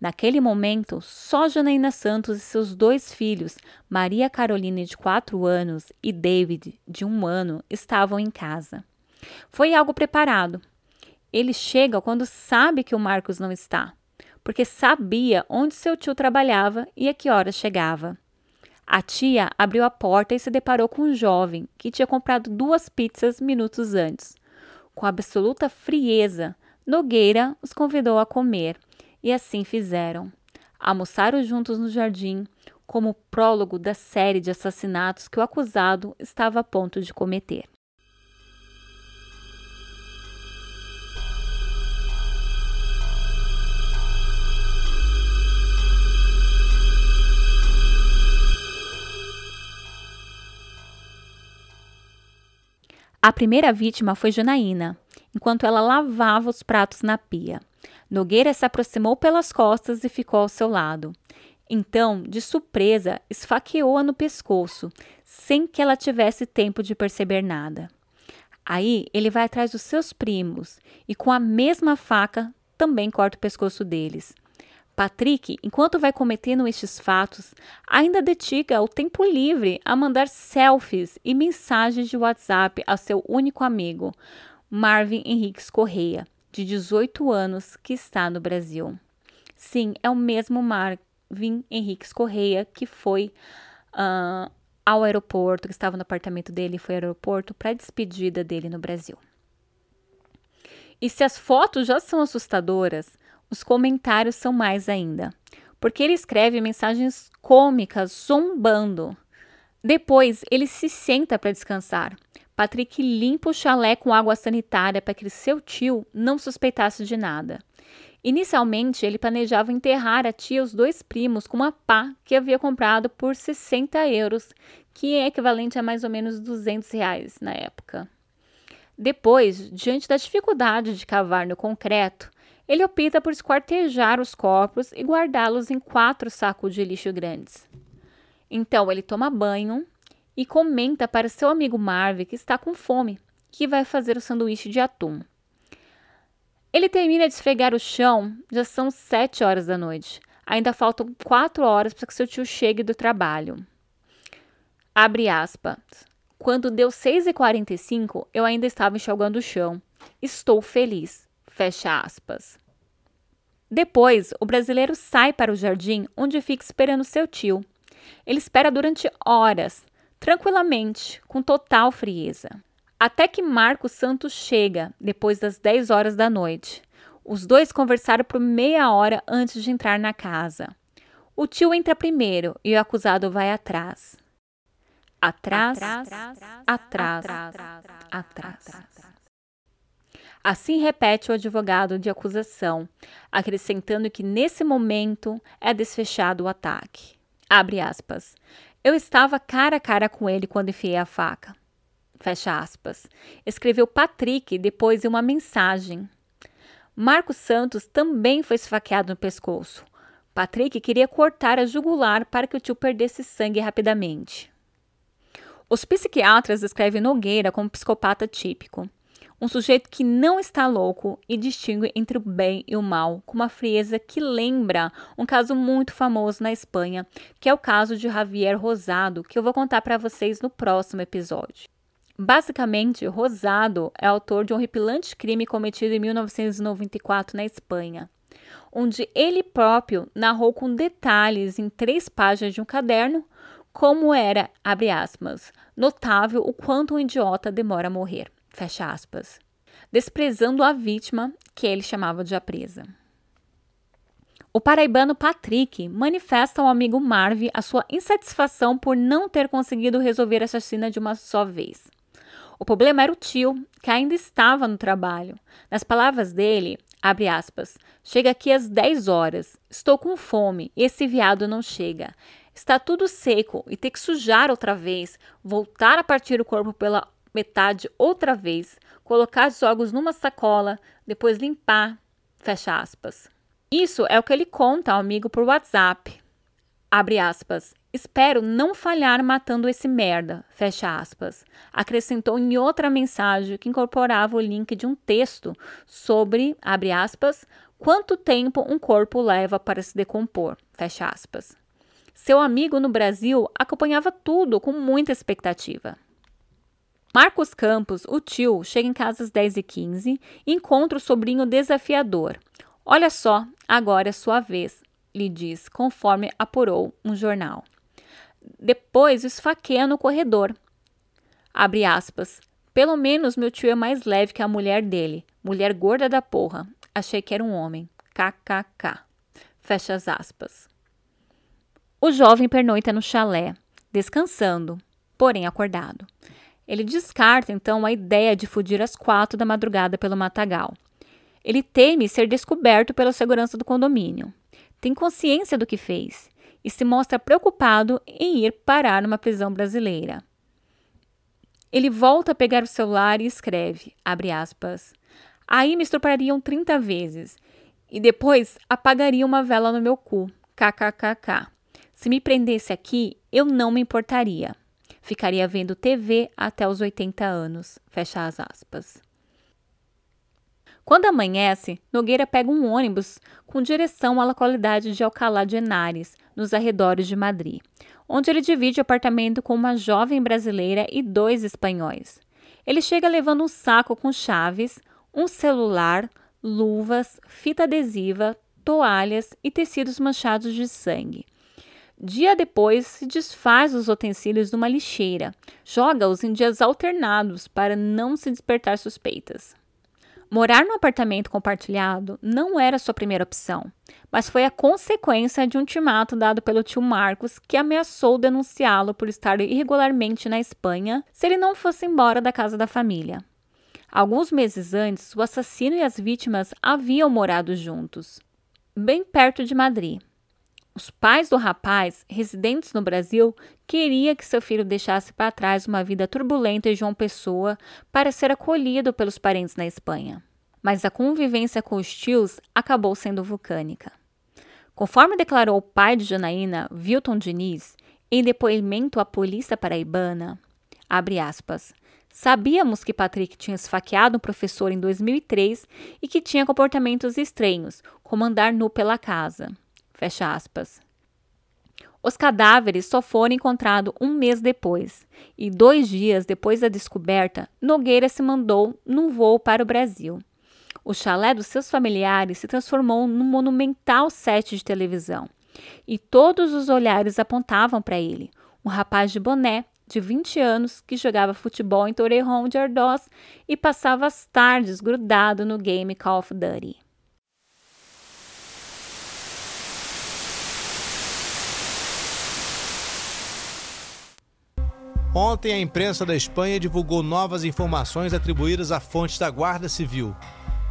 Naquele momento, só Janaína Santos e seus dois filhos, Maria Carolina, de 4 anos, e David, de 1 ano, estavam em casa. Foi algo preparado. Ele chega quando sabe que o Marcos não está, porque sabia onde seu tio trabalhava e a que hora chegava. A tia abriu a porta e se deparou com um jovem que tinha comprado duas pizzas minutos antes. Com absoluta frieza, Nogueira os convidou a comer e assim fizeram. Almoçaram juntos no jardim, como prólogo da série de assassinatos que o acusado estava a ponto de cometer. A primeira vítima foi Janaína, enquanto ela lavava os pratos na pia. Nogueira se aproximou pelas costas e ficou ao seu lado. Então, de surpresa, esfaqueou-a no pescoço, sem que ela tivesse tempo de perceber nada. Aí ele vai atrás dos seus primos e, com a mesma faca, também corta o pescoço deles. Patrick, enquanto vai cometendo estes fatos, ainda dedica o tempo livre a mandar selfies e mensagens de WhatsApp ao seu único amigo, Marvin Henriques Correia, de 18 anos, que está no Brasil. Sim, é o mesmo Marvin Henriques Correia que foi uh, ao aeroporto, que estava no apartamento dele foi ao aeroporto para a despedida dele no Brasil. E se as fotos já são assustadoras, os comentários são mais ainda, porque ele escreve mensagens cômicas zombando. Depois, ele se senta para descansar. Patrick limpa o chalé com água sanitária para que seu tio não suspeitasse de nada. Inicialmente, ele planejava enterrar a tia e os dois primos com uma pá que havia comprado por 60 euros, que é equivalente a mais ou menos 200 reais na época. Depois, diante da dificuldade de cavar no concreto, ele opta por esquartejar os corpos e guardá-los em quatro sacos de lixo grandes. Então, ele toma banho, e comenta para seu amigo Marvin que está com fome, que vai fazer o sanduíche de atum. Ele termina de esfregar o chão, já são sete horas da noite. Ainda faltam quatro horas para que seu tio chegue do trabalho. Abre aspas. Quando deu 6h45, eu ainda estava enxugando o chão. Estou feliz. Fecha aspas. Depois, o brasileiro sai para o jardim, onde fica esperando seu tio. Ele espera durante horas, tranquilamente, com total frieza. Até que Marcos Santos chega, depois das 10 horas da noite. Os dois conversaram por meia hora antes de entrar na casa. O tio entra primeiro e o acusado vai atrás. Atrás, atrás, atrás, atrás. Assim repete o advogado de acusação, acrescentando que nesse momento é desfechado o ataque. Abre aspas. Eu estava cara a cara com ele quando enfiei a faca. Fecha aspas. Escreveu Patrick depois de uma mensagem. Marcos Santos também foi esfaqueado no pescoço. Patrick queria cortar a jugular para que o tio perdesse sangue rapidamente. Os psiquiatras descrevem Nogueira como psicopata típico um sujeito que não está louco e distingue entre o bem e o mal, com uma frieza que lembra um caso muito famoso na Espanha, que é o caso de Javier Rosado, que eu vou contar para vocês no próximo episódio. Basicamente, Rosado é autor de um horripilante crime cometido em 1994 na Espanha, onde ele próprio narrou com detalhes em três páginas de um caderno como era, abre aspas, notável o quanto um idiota demora a morrer fecha aspas, desprezando a vítima que ele chamava de a presa. O paraibano Patrick manifesta ao amigo Marv a sua insatisfação por não ter conseguido resolver a chacina de uma só vez. O problema era o tio, que ainda estava no trabalho. Nas palavras dele, abre aspas, chega aqui às 10 horas, estou com fome, esse viado não chega. Está tudo seco e ter que sujar outra vez, voltar a partir o corpo pela metade outra vez, colocar os jogos numa sacola, depois limpar, fecha aspas. Isso é o que ele conta ao amigo por WhatsApp. Abre aspas. Espero não falhar matando esse merda, fecha aspas. Acrescentou em outra mensagem que incorporava o link de um texto sobre, abre aspas, quanto tempo um corpo leva para se decompor, fecha aspas. Seu amigo no Brasil acompanhava tudo com muita expectativa. Marcos Campos, o tio, chega em casa às 10h15 e encontra o sobrinho desafiador. Olha só, agora é sua vez, lhe diz, conforme apurou um jornal. Depois esfaqueia no corredor. Abre aspas. Pelo menos meu tio é mais leve que a mulher dele. Mulher gorda da porra. Achei que era um homem. KKK. Fecha as aspas. O jovem pernoita no chalé, descansando, porém acordado. Ele descarta então a ideia de fugir às quatro da madrugada pelo matagal. Ele teme ser descoberto pela segurança do condomínio. Tem consciência do que fez e se mostra preocupado em ir parar numa prisão brasileira. Ele volta a pegar o celular e escreve, aspas, aí me estuprariam 30 vezes e depois apagariam uma vela no meu cu, kkkk. Se me prendesse aqui, eu não me importaria. Ficaria vendo TV até os 80 anos, fecha as aspas. Quando amanhece, Nogueira pega um ônibus com direção à localidade de Alcalá de Henares, nos arredores de Madrid, onde ele divide apartamento com uma jovem brasileira e dois espanhóis. Ele chega levando um saco com chaves, um celular, luvas, fita adesiva, toalhas e tecidos manchados de sangue. Dia depois, se desfaz os utensílios numa lixeira, joga-os em dias alternados para não se despertar suspeitas. Morar num apartamento compartilhado não era sua primeira opção, mas foi a consequência de um ultimato dado pelo tio Marcos, que ameaçou denunciá-lo por estar irregularmente na Espanha se ele não fosse embora da casa da família. Alguns meses antes, o assassino e as vítimas haviam morado juntos, bem perto de Madrid. Os pais do rapaz, residentes no Brasil, queria que seu filho deixasse para trás uma vida turbulenta em João Pessoa para ser acolhido pelos parentes na Espanha. Mas a convivência com os tios acabou sendo vulcânica. Conforme declarou o pai de Janaína, Wilton Diniz, em depoimento à polícia paraibana, aspas, Sabíamos que Patrick tinha esfaqueado um professor em 2003 e que tinha comportamentos estranhos, como andar nu pela casa. Fecha aspas. Os cadáveres só foram encontrados um mês depois, e dois dias depois da descoberta, Nogueira se mandou num voo para o Brasil. O chalé dos seus familiares se transformou num monumental set de televisão, e todos os olhares apontavam para ele, um rapaz de boné, de 20 anos, que jogava futebol em Torrejon de Ardoz e passava as tardes grudado no game Call of Duty. Ontem, a imprensa da Espanha divulgou novas informações atribuídas a fontes da Guarda Civil.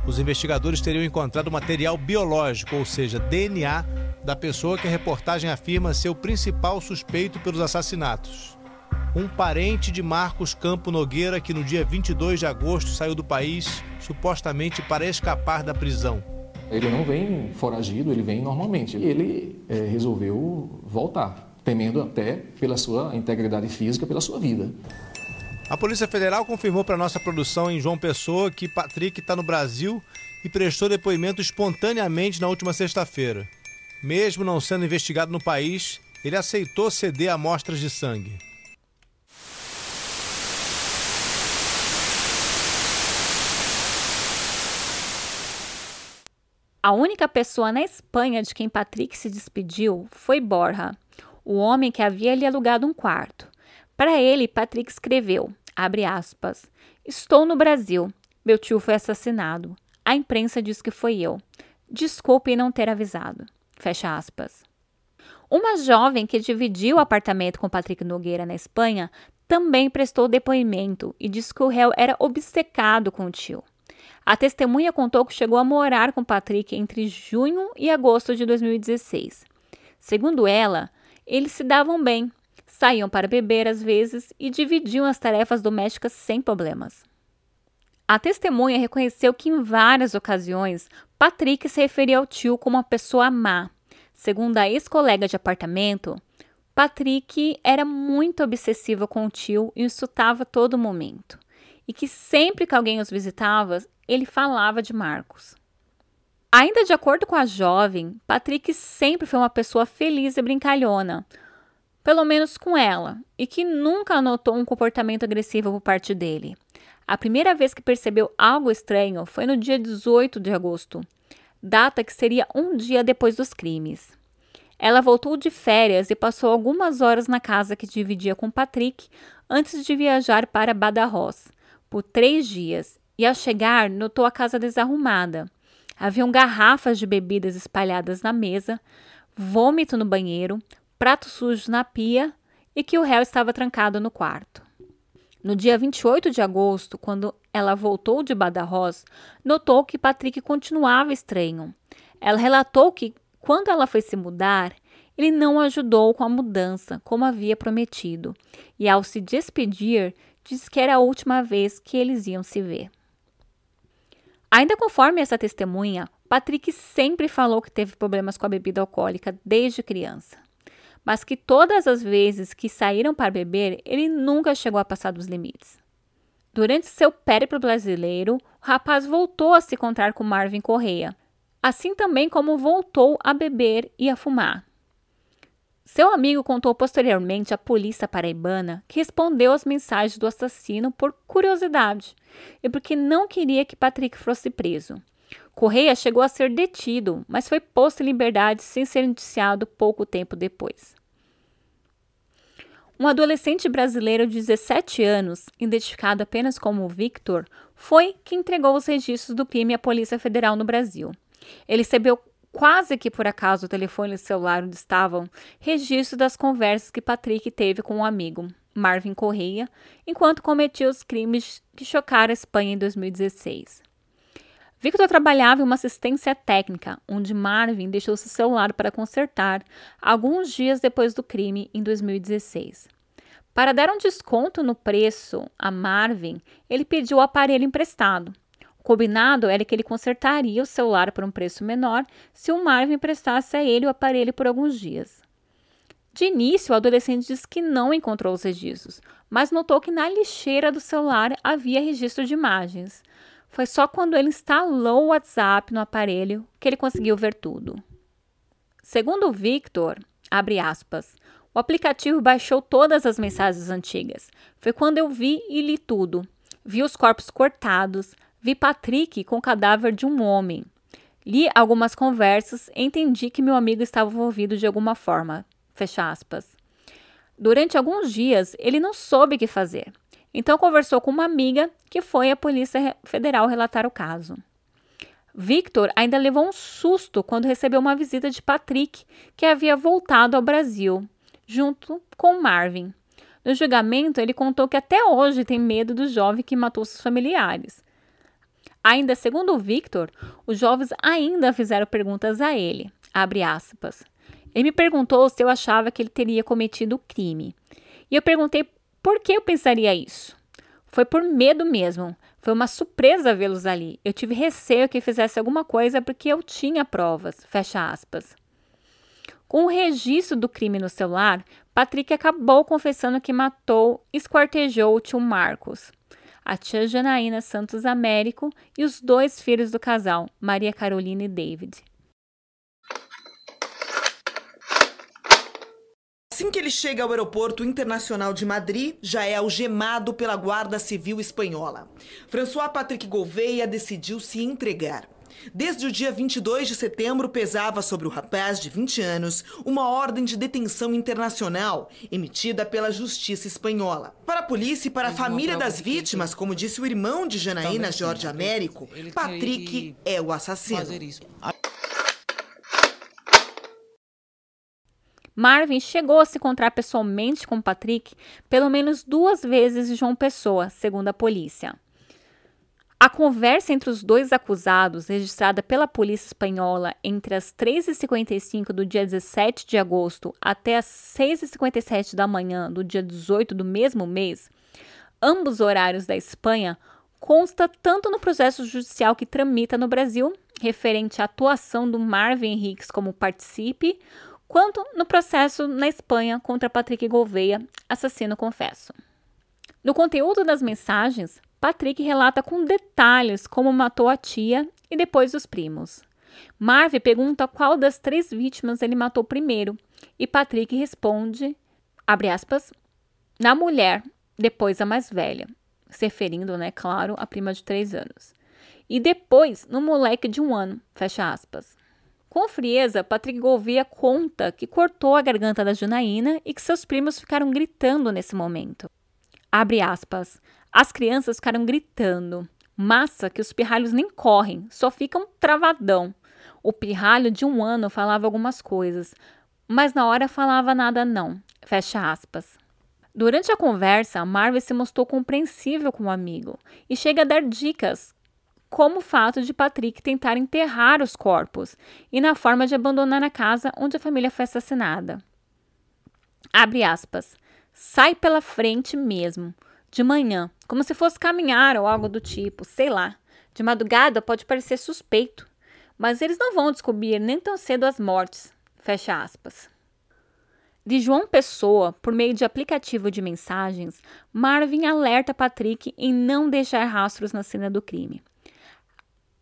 Os investigadores teriam encontrado material biológico, ou seja, DNA, da pessoa que a reportagem afirma ser o principal suspeito pelos assassinatos. Um parente de Marcos Campo Nogueira, que no dia 22 de agosto saiu do país, supostamente para escapar da prisão. Ele não vem foragido, ele vem normalmente. Ele é, resolveu voltar temendo até pela sua integridade física, pela sua vida. A Polícia Federal confirmou para nossa produção em João Pessoa que Patrick está no Brasil e prestou depoimento espontaneamente na última sexta-feira. Mesmo não sendo investigado no país, ele aceitou ceder amostras de sangue. A única pessoa na Espanha de quem Patrick se despediu foi Borja, o homem que havia lhe alugado um quarto. Para ele, Patrick escreveu, aspas, Estou no Brasil. Meu tio foi assassinado. A imprensa diz que foi eu. Desculpe não ter avisado. Fecha aspas. Uma jovem que dividiu o apartamento com Patrick Nogueira na Espanha também prestou depoimento e disse que o réu era obcecado com o tio. A testemunha contou que chegou a morar com Patrick entre junho e agosto de 2016. Segundo ela, eles se davam bem, saíam para beber às vezes e dividiam as tarefas domésticas sem problemas. A testemunha reconheceu que em várias ocasiões Patrick se referia ao tio como uma pessoa má. Segundo a ex-colega de apartamento, Patrick era muito obsessivo com o tio e o insultava a todo momento. E que sempre que alguém os visitava, ele falava de Marcos. Ainda de acordo com a jovem, Patrick sempre foi uma pessoa feliz e brincalhona, pelo menos com ela, e que nunca notou um comportamento agressivo por parte dele. A primeira vez que percebeu algo estranho foi no dia 18 de agosto, data que seria um dia depois dos crimes. Ela voltou de férias e passou algumas horas na casa que dividia com Patrick antes de viajar para Badajoz por três dias e, ao chegar, notou a casa desarrumada. Haviam garrafas de bebidas espalhadas na mesa, vômito no banheiro, pratos sujos na pia e que o réu estava trancado no quarto. No dia 28 de agosto, quando ela voltou de Badajoz, notou que Patrick continuava estranho. Ela relatou que quando ela foi se mudar, ele não ajudou com a mudança, como havia prometido, e ao se despedir, disse que era a última vez que eles iam se ver. Ainda conforme essa testemunha, Patrick sempre falou que teve problemas com a bebida alcoólica desde criança, mas que todas as vezes que saíram para beber, ele nunca chegou a passar dos limites. Durante seu périplo brasileiro, o rapaz voltou a se encontrar com Marvin Correia, assim também como voltou a beber e a fumar. Seu amigo contou posteriormente à polícia paraibana que respondeu às mensagens do assassino por curiosidade e porque não queria que Patrick fosse preso. Correia chegou a ser detido, mas foi posto em liberdade sem ser indiciado pouco tempo depois. Um adolescente brasileiro de 17 anos, identificado apenas como Victor, foi quem entregou os registros do crime à Polícia Federal no Brasil. Ele recebeu quase que por acaso o telefone celular onde estavam registro das conversas que Patrick teve com um amigo, Marvin Correia, enquanto cometia os crimes que chocaram a Espanha em 2016. Victor trabalhava em uma assistência técnica, onde Marvin deixou seu celular para consertar alguns dias depois do crime, em 2016. Para dar um desconto no preço a Marvin, ele pediu o aparelho emprestado. Combinado era que ele consertaria o celular por um preço menor se o Marvin emprestasse a ele o aparelho por alguns dias. De início, o adolescente disse que não encontrou os registros, mas notou que na lixeira do celular havia registro de imagens. Foi só quando ele instalou o WhatsApp no aparelho que ele conseguiu ver tudo. Segundo o Victor, aspas, o aplicativo baixou todas as mensagens antigas. Foi quando eu vi e li tudo. Vi os corpos cortados, Vi Patrick com o cadáver de um homem. Li algumas conversas entendi que meu amigo estava envolvido de alguma forma. Fecha aspas. Durante alguns dias, ele não soube o que fazer. Então conversou com uma amiga que foi à Polícia Federal relatar o caso. Victor ainda levou um susto quando recebeu uma visita de Patrick, que havia voltado ao Brasil, junto com Marvin. No julgamento, ele contou que até hoje tem medo do jovem que matou seus familiares. Ainda segundo Victor, os jovens ainda fizeram perguntas a ele. Ele me perguntou se eu achava que ele teria cometido o crime. E eu perguntei por que eu pensaria isso. Foi por medo mesmo. Foi uma surpresa vê-los ali. Eu tive receio que fizesse alguma coisa porque eu tinha provas. Fecha aspas. Com o registro do crime no celular, Patrick acabou confessando que matou e esquartejou o tio Marcos a tia Janaína Santos Américo e os dois filhos do casal, Maria Carolina e David. Assim que ele chega ao aeroporto internacional de Madrid, já é algemado pela Guarda Civil Espanhola. François Patrick Gouveia decidiu se entregar. Desde o dia 22 de setembro, pesava sobre o rapaz de 20 anos uma ordem de detenção internacional emitida pela Justiça Espanhola. Para a polícia e para a família das vítimas, como disse o irmão de Janaína, Jorge Américo, Patrick é o assassino. Marvin chegou a se encontrar pessoalmente com Patrick pelo menos duas vezes em João Pessoa, segundo a polícia. A conversa entre os dois acusados, registrada pela polícia espanhola entre as 3h55 do dia 17 de agosto até as 6h57 da manhã do dia 18 do mesmo mês, ambos horários da Espanha, consta tanto no processo judicial que tramita no Brasil, referente à atuação do Marvin Henriques como participe, quanto no processo na Espanha contra Patrick Gouveia, assassino confesso. No conteúdo das mensagens, Patrick relata com detalhes como matou a tia e depois os primos. Marv pergunta qual das três vítimas ele matou primeiro e Patrick responde, aspas, na mulher, depois a mais velha, se referindo, né, claro, à prima de três anos. E depois no moleque de um ano, fecha aspas. Com frieza, Patrick Gouveia conta que cortou a garganta da Janaína e que seus primos ficaram gritando nesse momento. Abre aspas. As crianças ficaram gritando. Massa que os pirralhos nem correm, só ficam travadão. O pirralho de um ano falava algumas coisas, mas na hora falava nada não. Fecha aspas. Durante a conversa, Marvel se mostrou compreensível com o amigo e chega a dar dicas, como o fato de Patrick tentar enterrar os corpos e na forma de abandonar a casa onde a família foi assassinada. Abre aspas. Sai pela frente mesmo, de manhã, como se fosse caminhar ou algo do tipo, sei lá. De madrugada pode parecer suspeito, mas eles não vão descobrir nem tão cedo as mortes. Fecha aspas. De João Pessoa, por meio de aplicativo de mensagens, Marvin alerta Patrick em não deixar rastros na cena do crime.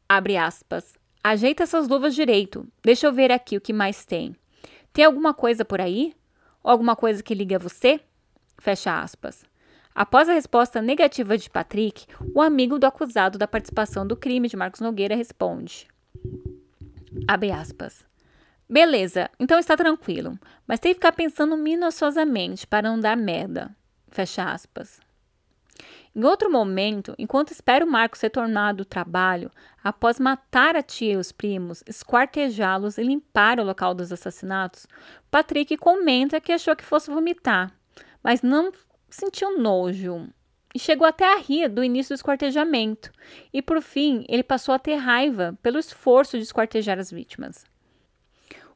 Abre aspas. Ajeita essas luvas direito. Deixa eu ver aqui o que mais tem. Tem alguma coisa por aí? Alguma coisa que liga a você? Fecha aspas. Após a resposta negativa de Patrick, o amigo do acusado da participação do crime de Marcos Nogueira responde: Abre aspas. Beleza, então está tranquilo, mas tem que ficar pensando minuciosamente para não dar merda. Fecha aspas. Em outro momento, enquanto espera o Marcos retornar do trabalho, após matar a tia e os primos, esquartejá-los e limpar o local dos assassinatos, Patrick comenta que achou que fosse vomitar, mas não sentiu nojo e chegou até a rir do início do esquartejamento. E por fim, ele passou a ter raiva pelo esforço de esquartejar as vítimas.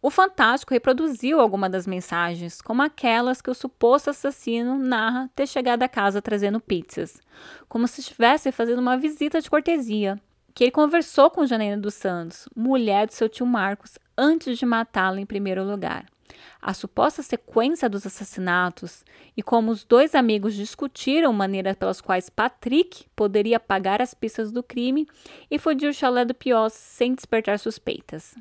O Fantástico reproduziu algumas das mensagens, como aquelas que o suposto assassino narra ter chegado à casa trazendo pizzas, como se estivesse fazendo uma visita de cortesia. Que ele conversou com Janaína dos Santos, mulher de seu tio Marcos, antes de matá-la em primeiro lugar a suposta sequência dos assassinatos e como os dois amigos discutiram maneiras pelas quais Patrick poderia apagar as pistas do crime e fugir o chalé do Pios sem despertar suspeitas.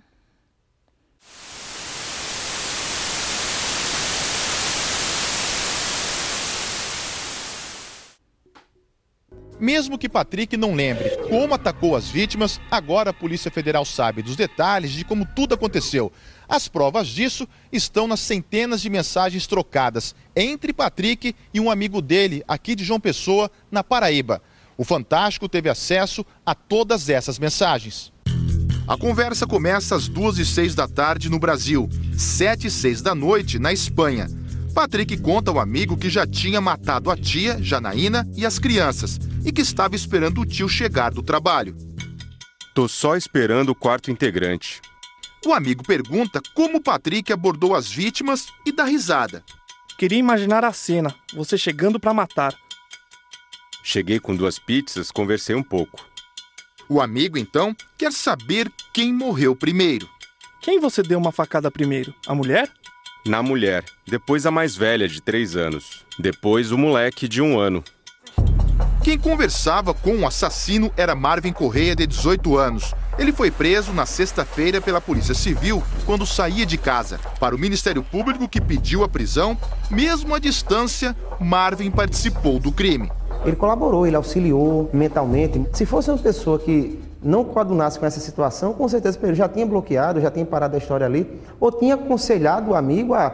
Mesmo que Patrick não lembre como atacou as vítimas, agora a Polícia Federal sabe dos detalhes de como tudo aconteceu. As provas disso estão nas centenas de mensagens trocadas entre Patrick e um amigo dele, aqui de João Pessoa, na Paraíba. O Fantástico teve acesso a todas essas mensagens. A conversa começa às duas e seis da tarde no Brasil, sete e seis da noite na Espanha. Patrick conta ao amigo que já tinha matado a tia, Janaína, e as crianças, e que estava esperando o tio chegar do trabalho. Tô só esperando o quarto integrante. O amigo pergunta como Patrick abordou as vítimas e dá risada. Queria imaginar a cena, você chegando para matar. Cheguei com duas pizzas, conversei um pouco. O amigo, então, quer saber quem morreu primeiro. Quem você deu uma facada primeiro? A mulher? Na mulher, depois a mais velha, de três anos. Depois o moleque, de um ano. Quem conversava com o assassino era Marvin Correia, de 18 anos. Ele foi preso na sexta-feira pela Polícia Civil quando saía de casa. Para o Ministério Público, que pediu a prisão, mesmo à distância, Marvin participou do crime. Ele colaborou, ele auxiliou mentalmente. Se fosse uma pessoa que não coadunasse com essa situação, com certeza ele já tinha bloqueado, já tinha parado a história ali, ou tinha aconselhado o amigo a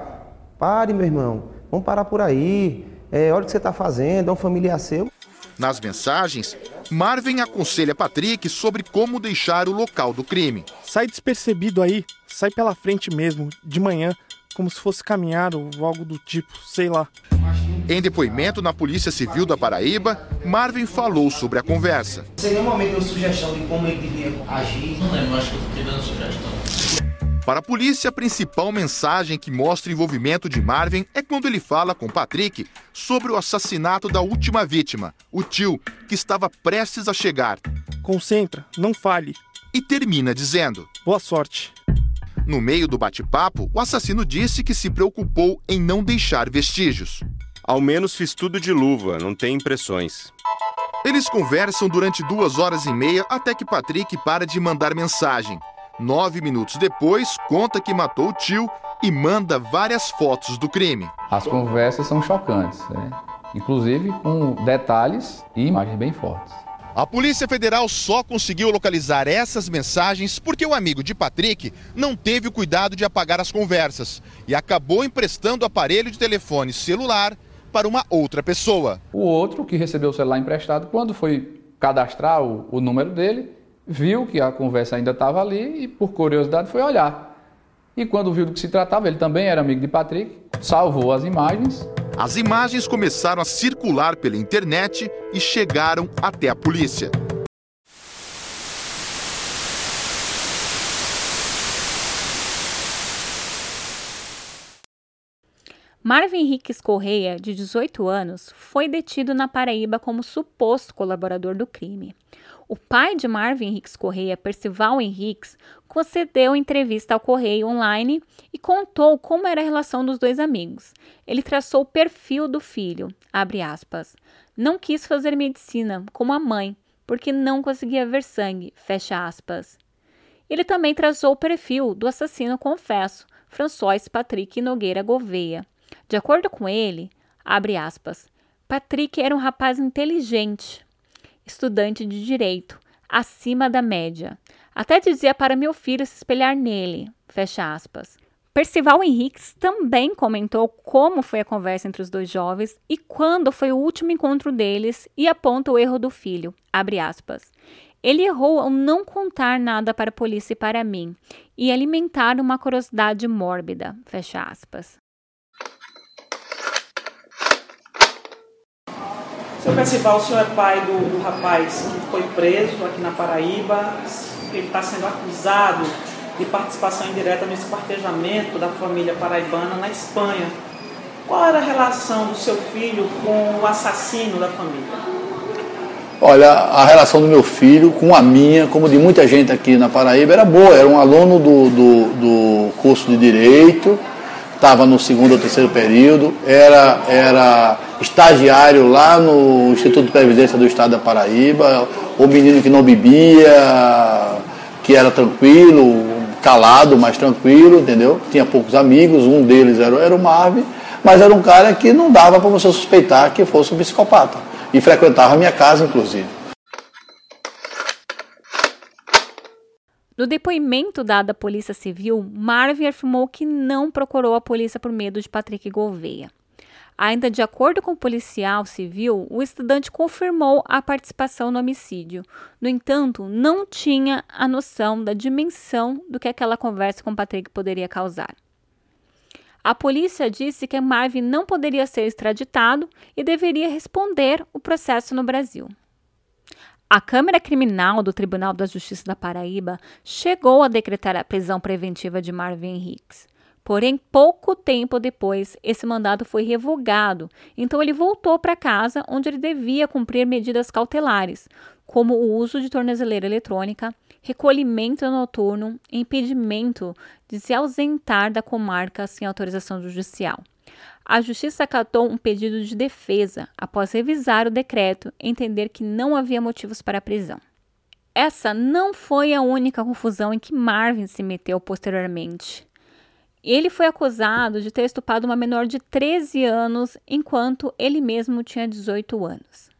pare, meu irmão, vamos parar por aí, é, olha o que você está fazendo, é um familiar seu. Nas mensagens, Marvin aconselha Patrick sobre como deixar o local do crime. Sai despercebido aí, sai pela frente mesmo, de manhã, como se fosse caminhar ou algo do tipo, sei lá. Em depoimento na Polícia Civil da Paraíba, Marvin falou sobre a conversa. Você normalmente deu sugestão de como ele devia agir? Não lembro, acho que eu fiquei dando sugestão. Para a polícia, a principal mensagem que mostra o envolvimento de Marvin é quando ele fala com Patrick sobre o assassinato da última vítima, o tio, que estava prestes a chegar. Concentra, não fale. E termina dizendo: Boa sorte. No meio do bate-papo, o assassino disse que se preocupou em não deixar vestígios. Ao menos fiz tudo de luva, não tem impressões. Eles conversam durante duas horas e meia até que Patrick para de mandar mensagem. Nove minutos depois, conta que matou o tio e manda várias fotos do crime. As conversas são chocantes, né? inclusive com detalhes e imagens bem fortes. A Polícia Federal só conseguiu localizar essas mensagens porque o amigo de Patrick não teve o cuidado de apagar as conversas e acabou emprestando o aparelho de telefone celular para uma outra pessoa. O outro, que recebeu o celular emprestado, quando foi cadastrar o, o número dele, viu que a conversa ainda estava ali e, por curiosidade, foi olhar. E quando viu do que se tratava, ele também era amigo de Patrick, salvou as imagens as imagens começaram a circular pela internet e chegaram até a polícia. Marvin Henriques Correia, de 18 anos, foi detido na Paraíba como suposto colaborador do crime. O pai de Marvin Henriques Correia, Percival Henriques, concedeu entrevista ao Correio Online e contou como era a relação dos dois amigos. Ele traçou o perfil do filho, aspas, Não quis fazer medicina, como a mãe, porque não conseguia ver sangue. Ele também traçou o perfil do assassino confesso, François Patrick Nogueira Gouveia. De acordo com ele, aspas, Patrick era um rapaz inteligente, estudante de direito, acima da média. Até dizia para meu filho se espelhar nele. Fecha aspas. Percival Henriques também comentou como foi a conversa entre os dois jovens e quando foi o último encontro deles e aponta o erro do filho. Abre aspas. Ele errou ao não contar nada para a polícia e para mim e alimentar uma curiosidade mórbida. Fecha aspas. Seu Percival, o senhor é pai do, do rapaz que foi preso aqui na Paraíba. Ele está sendo acusado de participação indireta no esquartejamento da família paraibana na Espanha. Qual era a relação do seu filho com o assassino da família? Olha, a relação do meu filho com a minha, como de muita gente aqui na Paraíba, era boa. Era um aluno do, do, do curso de Direito, estava no segundo ou terceiro período, era, era estagiário lá no Instituto de Previdência do Estado da Paraíba, o menino que não bebia, que era tranquilo, calado, mas tranquilo, entendeu? Tinha poucos amigos, um deles era, era o Marvin, mas era um cara que não dava para você suspeitar que fosse um psicopata. E frequentava a minha casa, inclusive. No depoimento dado à Polícia Civil, Marvin afirmou que não procurou a polícia por medo de Patrick Gouveia. Ainda de acordo com o policial civil, o estudante confirmou a participação no homicídio. No entanto, não tinha a noção da dimensão do que aquela conversa com Patrick poderia causar. A polícia disse que Marvin não poderia ser extraditado e deveria responder o processo no Brasil. A Câmara Criminal do Tribunal da Justiça da Paraíba chegou a decretar a prisão preventiva de Marvin Hicks. Porém, pouco tempo depois, esse mandado foi revogado, então ele voltou para casa onde ele devia cumprir medidas cautelares, como o uso de tornozeleira eletrônica, recolhimento noturno e impedimento de se ausentar da comarca sem autorização judicial. A Justiça acatou um pedido de defesa após revisar o decreto e entender que não havia motivos para a prisão. Essa não foi a única confusão em que Marvin se meteu posteriormente. Ele foi acusado de ter estupado uma menor de 13 anos enquanto ele mesmo tinha 18 anos.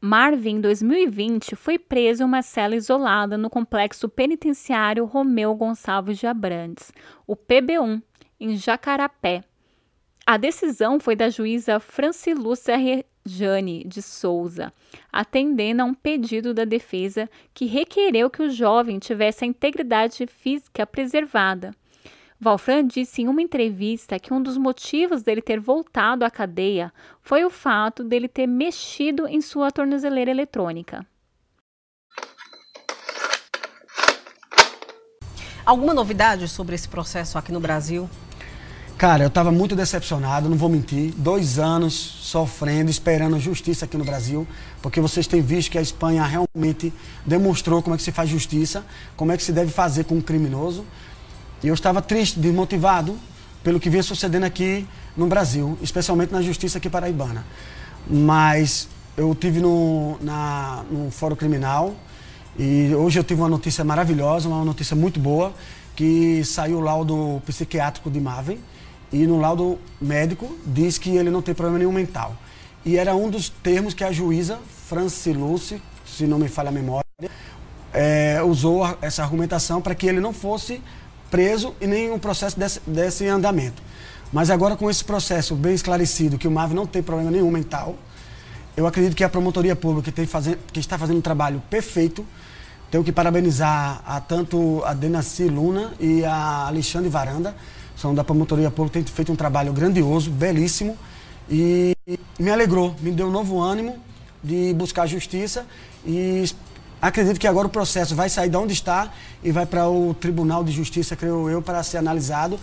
Marvin, em 2020, foi preso em uma cela isolada no complexo penitenciário Romeu Gonçalves de Abrantes, o PB1, em Jacarapé, a decisão foi da juíza Francilúcia Rejane de Souza, atendendo a um pedido da defesa que requereu que o jovem tivesse a integridade física preservada. Valfran disse em uma entrevista que um dos motivos dele ter voltado à cadeia foi o fato dele ter mexido em sua tornozeleira eletrônica. Alguma novidade sobre esse processo aqui no Brasil? Cara, eu estava muito decepcionado, não vou mentir. Dois anos sofrendo, esperando justiça aqui no Brasil, porque vocês têm visto que a Espanha realmente demonstrou como é que se faz justiça, como é que se deve fazer com um criminoso. E eu estava triste, desmotivado pelo que vinha sucedendo aqui no Brasil, especialmente na justiça aqui paraibana. Mas eu tive no, na, no Fórum Criminal e hoje eu tive uma notícia maravilhosa, uma notícia muito boa, que saiu o laudo psiquiátrico de Marvin e no laudo médico diz que ele não tem problema nenhum mental. E era um dos termos que a juíza Franciluce, se não me falha a memória, é, usou essa argumentação para que ele não fosse preso e nem um processo desse, desse andamento. Mas agora com esse processo bem esclarecido, que o MAV não tem problema nenhum mental, eu acredito que a promotoria pública que, fazendo, que está fazendo um trabalho perfeito, tenho que parabenizar a tanto a Denaci Luna e a Alexandre Varanda, são da promotoria pública, têm feito um trabalho grandioso, belíssimo, e me alegrou, me deu um novo ânimo de buscar justiça e acredito que agora o processo vai sair de onde está e vai para o Tribunal de Justiça, creio eu, para ser analisado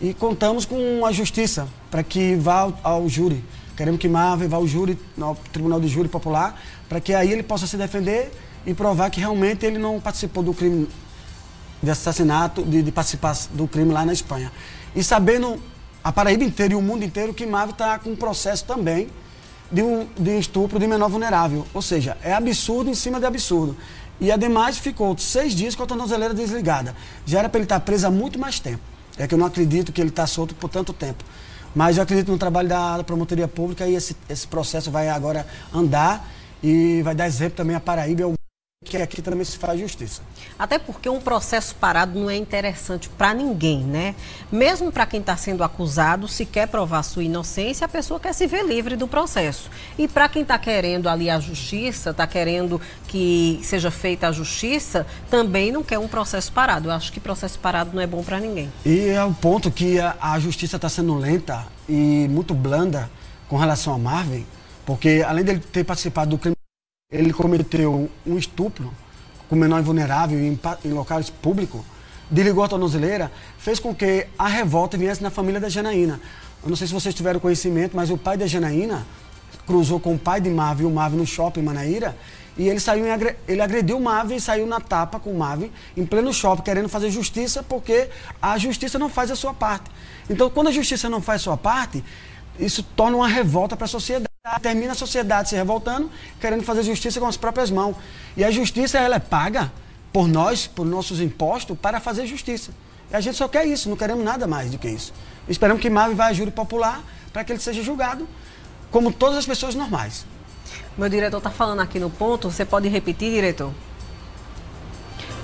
e contamos com a justiça para que vá ao, ao júri. Queremos que Marvel vá ao júri, ao Tribunal de Júri Popular, para que aí ele possa se defender e provar que realmente ele não participou do crime de assassinato, de, de participar do crime lá na Espanha. E sabendo a Paraíba inteira e o mundo inteiro que Marvel está com um processo também de, um, de estupro de menor vulnerável. Ou seja, é absurdo em cima de absurdo. E ademais ficou seis dias com a tornozeleira desligada. Já era para ele estar preso há muito mais tempo. É que eu não acredito que ele está solto por tanto tempo. Mas eu acredito no trabalho da, da promotoria pública e esse, esse processo vai agora andar e vai dar exemplo também a Paraíba que aqui também se faz justiça. Até porque um processo parado não é interessante para ninguém, né? Mesmo para quem está sendo acusado, se quer provar sua inocência, a pessoa quer se ver livre do processo. E para quem está querendo ali a justiça, está querendo que seja feita a justiça, também não quer um processo parado. Eu acho que processo parado não é bom para ninguém. E é o ponto que a, a justiça está sendo lenta e muito blanda com relação a Marvin, porque além dele ter participado do crime ele cometeu um estupro com menor vulnerável em, em locais públicos, desligou a tornozeleira, fez com que a revolta viesse na família da Janaína. Eu não sei se vocês tiveram conhecimento, mas o pai da Janaína cruzou com o pai de Marvin, o Marvin no shopping Manaíra, e ele saiu em, ele agrediu o Marvin e saiu na tapa com o Marvin em pleno shopping, querendo fazer justiça, porque a justiça não faz a sua parte. Então, quando a justiça não faz a sua parte, isso torna uma revolta para a sociedade. Termina a sociedade se revoltando, querendo fazer justiça com as próprias mãos. E a justiça ela é paga por nós, por nossos impostos, para fazer justiça. E a gente só quer isso, não queremos nada mais do que isso. Esperamos que Marvin vá a júri popular para que ele seja julgado como todas as pessoas normais. Meu diretor está falando aqui no ponto, você pode repetir, diretor?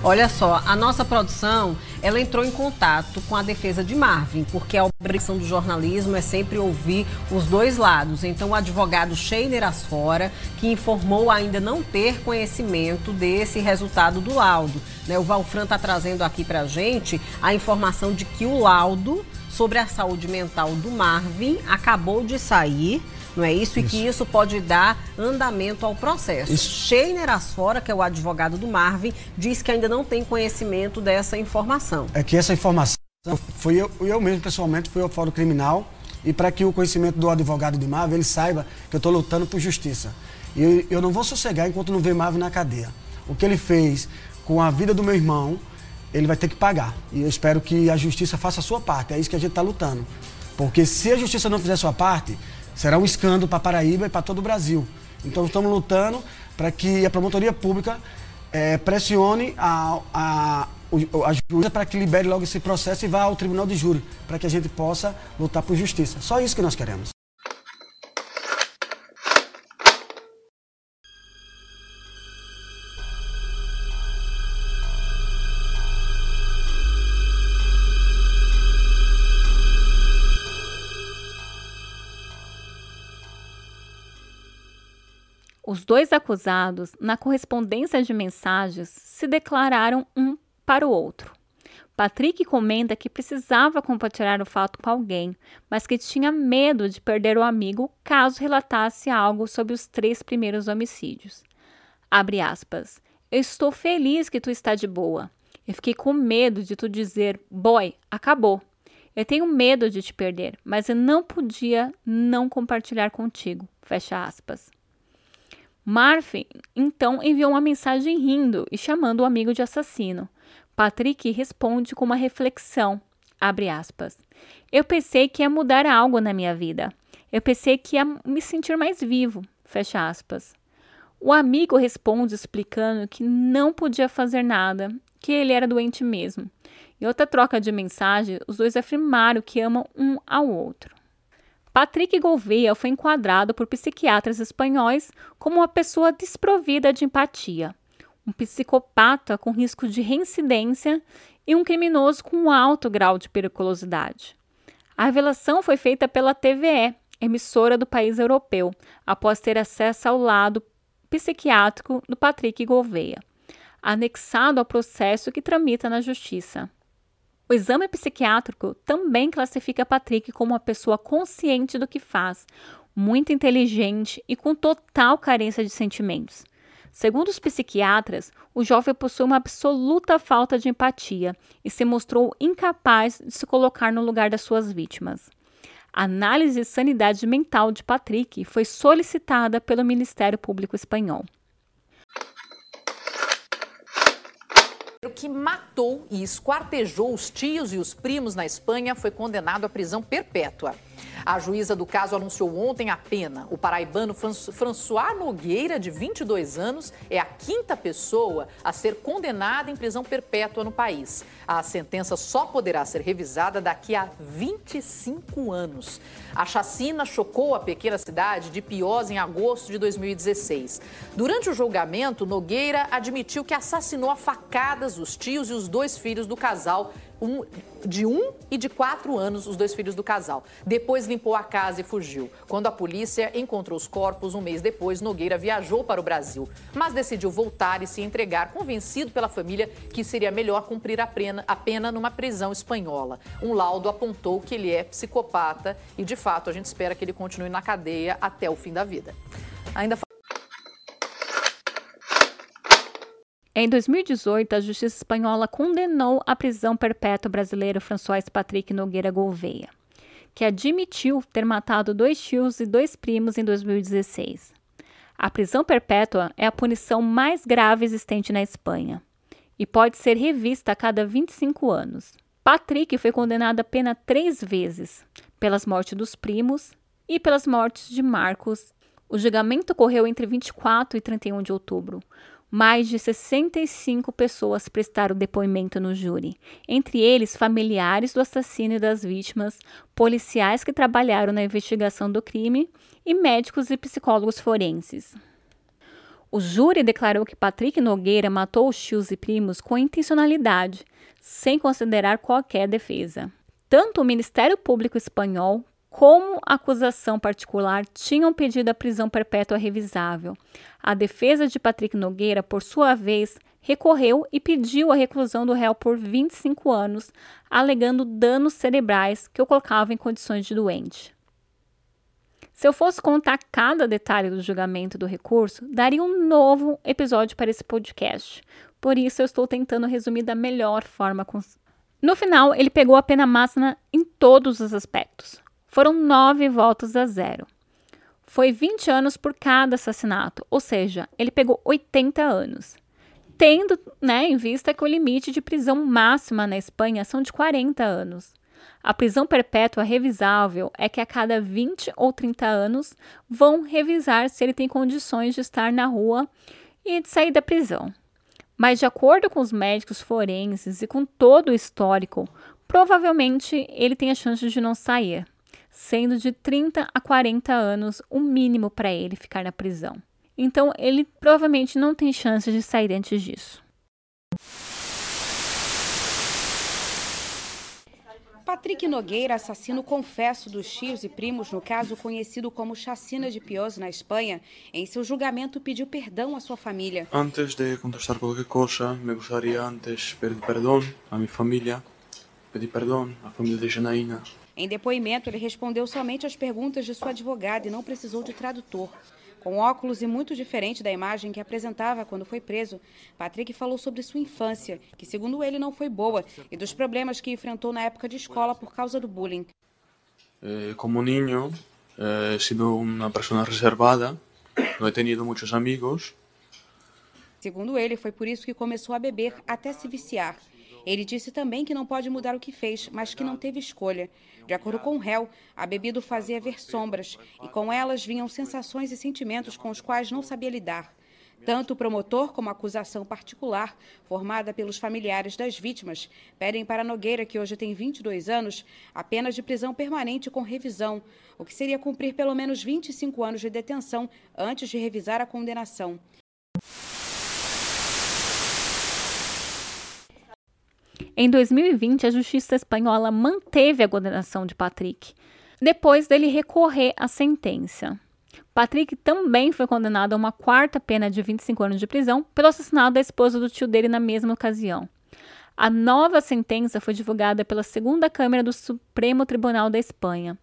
Olha só, a nossa produção, ela entrou em contato com a defesa de Marvin, porque a obrigação do jornalismo é sempre ouvir os dois lados. Então, o advogado Sheiner Asfora, que informou ainda não ter conhecimento desse resultado do laudo. Né? O Valfran está trazendo aqui para a gente a informação de que o laudo sobre a saúde mental do Marvin acabou de sair não é isso? isso? E que isso pode dar andamento ao processo. Isso. Sheiner Asfora, que é o advogado do Marvin, diz que ainda não tem conhecimento dessa informação. É que essa informação foi eu, eu mesmo pessoalmente fui ao Fórum Criminal e para que o conhecimento do advogado de Marvin ele saiba que eu estou lutando por justiça. E eu, eu não vou sossegar enquanto não ver Marvin na cadeia. O que ele fez com a vida do meu irmão, ele vai ter que pagar. E eu espero que a justiça faça a sua parte. É isso que a gente está lutando. Porque se a justiça não fizer a sua parte, será um escândalo para Paraíba e para todo o Brasil. Então estamos lutando para que a promotoria pública é, pressione a, a, a juíza para que libere logo esse processo e vá ao tribunal de júri, para que a gente possa lutar por justiça. Só isso que nós queremos. Os dois acusados, na correspondência de mensagens, se declararam um para o outro. Patrick comenta que precisava compartilhar o fato com alguém, mas que tinha medo de perder o amigo caso relatasse algo sobre os três primeiros homicídios. Abre aspas. Eu estou feliz que tu está de boa. Eu fiquei com medo de tu dizer, boy, acabou. Eu tenho medo de te perder, mas eu não podia não compartilhar contigo. Fecha aspas. Marvin então enviou uma mensagem rindo e chamando o amigo de assassino. Patrick responde com uma reflexão, aspas. Eu pensei que ia mudar algo na minha vida. Eu pensei que ia me sentir mais vivo, fecha aspas. O amigo responde explicando que não podia fazer nada, que ele era doente mesmo. Em outra troca de mensagem, os dois afirmaram que amam um ao outro. Patrick Gouveia foi enquadrado por psiquiatras espanhóis como uma pessoa desprovida de empatia, um psicopata com risco de reincidência e um criminoso com um alto grau de periculosidade. A revelação foi feita pela TVE, emissora do país europeu, após ter acesso ao lado psiquiátrico do Patrick Gouveia, anexado ao processo que tramita na justiça. O exame psiquiátrico também classifica Patrick como uma pessoa consciente do que faz, muito inteligente e com total carência de sentimentos. Segundo os psiquiatras, o jovem possui uma absoluta falta de empatia e se mostrou incapaz de se colocar no lugar das suas vítimas. A análise de sanidade mental de Patrick foi solicitada pelo Ministério Público Espanhol. Que matou e esquartejou os tios e os primos na Espanha foi condenado à prisão perpétua. A juíza do caso anunciou ontem a pena. O paraibano François Nogueira, de 22 anos, é a quinta pessoa a ser condenada em prisão perpétua no país. A sentença só poderá ser revisada daqui a 25 anos. A chacina chocou a pequena cidade de Piós em agosto de 2016. Durante o julgamento, Nogueira admitiu que assassinou a facadas os tios e os dois filhos do casal um, de um e de quatro anos, os dois filhos do casal. Depois limpou a casa e fugiu. Quando a polícia encontrou os corpos um mês depois, Nogueira viajou para o Brasil, mas decidiu voltar e se entregar, convencido pela família que seria melhor cumprir a pena, a pena numa prisão espanhola. Um laudo apontou que ele é psicopata e, de fato, a gente espera que ele continue na cadeia até o fim da vida. Ainda Em 2018, a justiça espanhola condenou a prisão perpétua brasileiro François Patrick Nogueira Gouveia, que admitiu ter matado dois tios e dois primos em 2016. A prisão perpétua é a punição mais grave existente na Espanha e pode ser revista a cada 25 anos. Patrick foi condenado a pena três vezes, pelas mortes dos primos e pelas mortes de Marcos. O julgamento ocorreu entre 24 e 31 de outubro mais de 65 pessoas prestaram depoimento no júri, entre eles familiares do assassino e das vítimas, policiais que trabalharam na investigação do crime e médicos e psicólogos forenses. O júri declarou que Patrick Nogueira matou os tios e primos com intencionalidade, sem considerar qualquer defesa. Tanto o Ministério Público Espanhol como acusação particular tinham pedido a prisão perpétua revisável. A defesa de Patrick Nogueira, por sua vez, recorreu e pediu a reclusão do réu por 25 anos, alegando danos cerebrais que o colocavam em condições de doente. Se eu fosse contar cada detalhe do julgamento do recurso, daria um novo episódio para esse podcast. Por isso, eu estou tentando resumir da melhor forma. No final, ele pegou a pena máxima em todos os aspectos foram nove votos a zero. Foi 20 anos por cada assassinato, ou seja, ele pegou 80 anos. Tendo né, em vista que o limite de prisão máxima na Espanha são de 40 anos. A prisão perpétua revisável é que a cada 20 ou 30 anos vão revisar se ele tem condições de estar na rua e de sair da prisão. Mas, de acordo com os médicos forenses e com todo o histórico, provavelmente ele tem a chance de não sair sendo de 30 a 40 anos o mínimo para ele ficar na prisão. Então, ele provavelmente não tem chance de sair antes disso. Patrick Nogueira, assassino confesso dos tios e primos no caso conhecido como Chacina de Pios na Espanha, em seu julgamento pediu perdão à sua família. Antes de contestar qualquer coisa, me gostaria antes pedir perdão à minha família, pedir perdão à família de Janaína, em depoimento, ele respondeu somente às perguntas de sua advogada e não precisou de tradutor. Com óculos e muito diferente da imagem que apresentava quando foi preso, Patrick falou sobre sua infância, que segundo ele não foi boa, e dos problemas que enfrentou na época de escola por causa do bullying. Eh, como niño, eh, he sido uma pessoa reservada, não he tenido muitos amigos. Segundo ele, foi por isso que começou a beber até se viciar. Ele disse também que não pode mudar o que fez, mas que não teve escolha. De acordo com o réu, a bebida o fazia ver sombras e com elas vinham sensações e sentimentos com os quais não sabia lidar. Tanto o promotor como a acusação particular, formada pelos familiares das vítimas, pedem para Nogueira, que hoje tem 22 anos, apenas de prisão permanente com revisão, o que seria cumprir pelo menos 25 anos de detenção antes de revisar a condenação. Em 2020, a justiça espanhola manteve a condenação de Patrick, depois dele recorrer à sentença. Patrick também foi condenado a uma quarta pena de 25 anos de prisão pelo assassinato da esposa do tio dele na mesma ocasião. A nova sentença foi divulgada pela segunda Câmara do Supremo Tribunal da Espanha,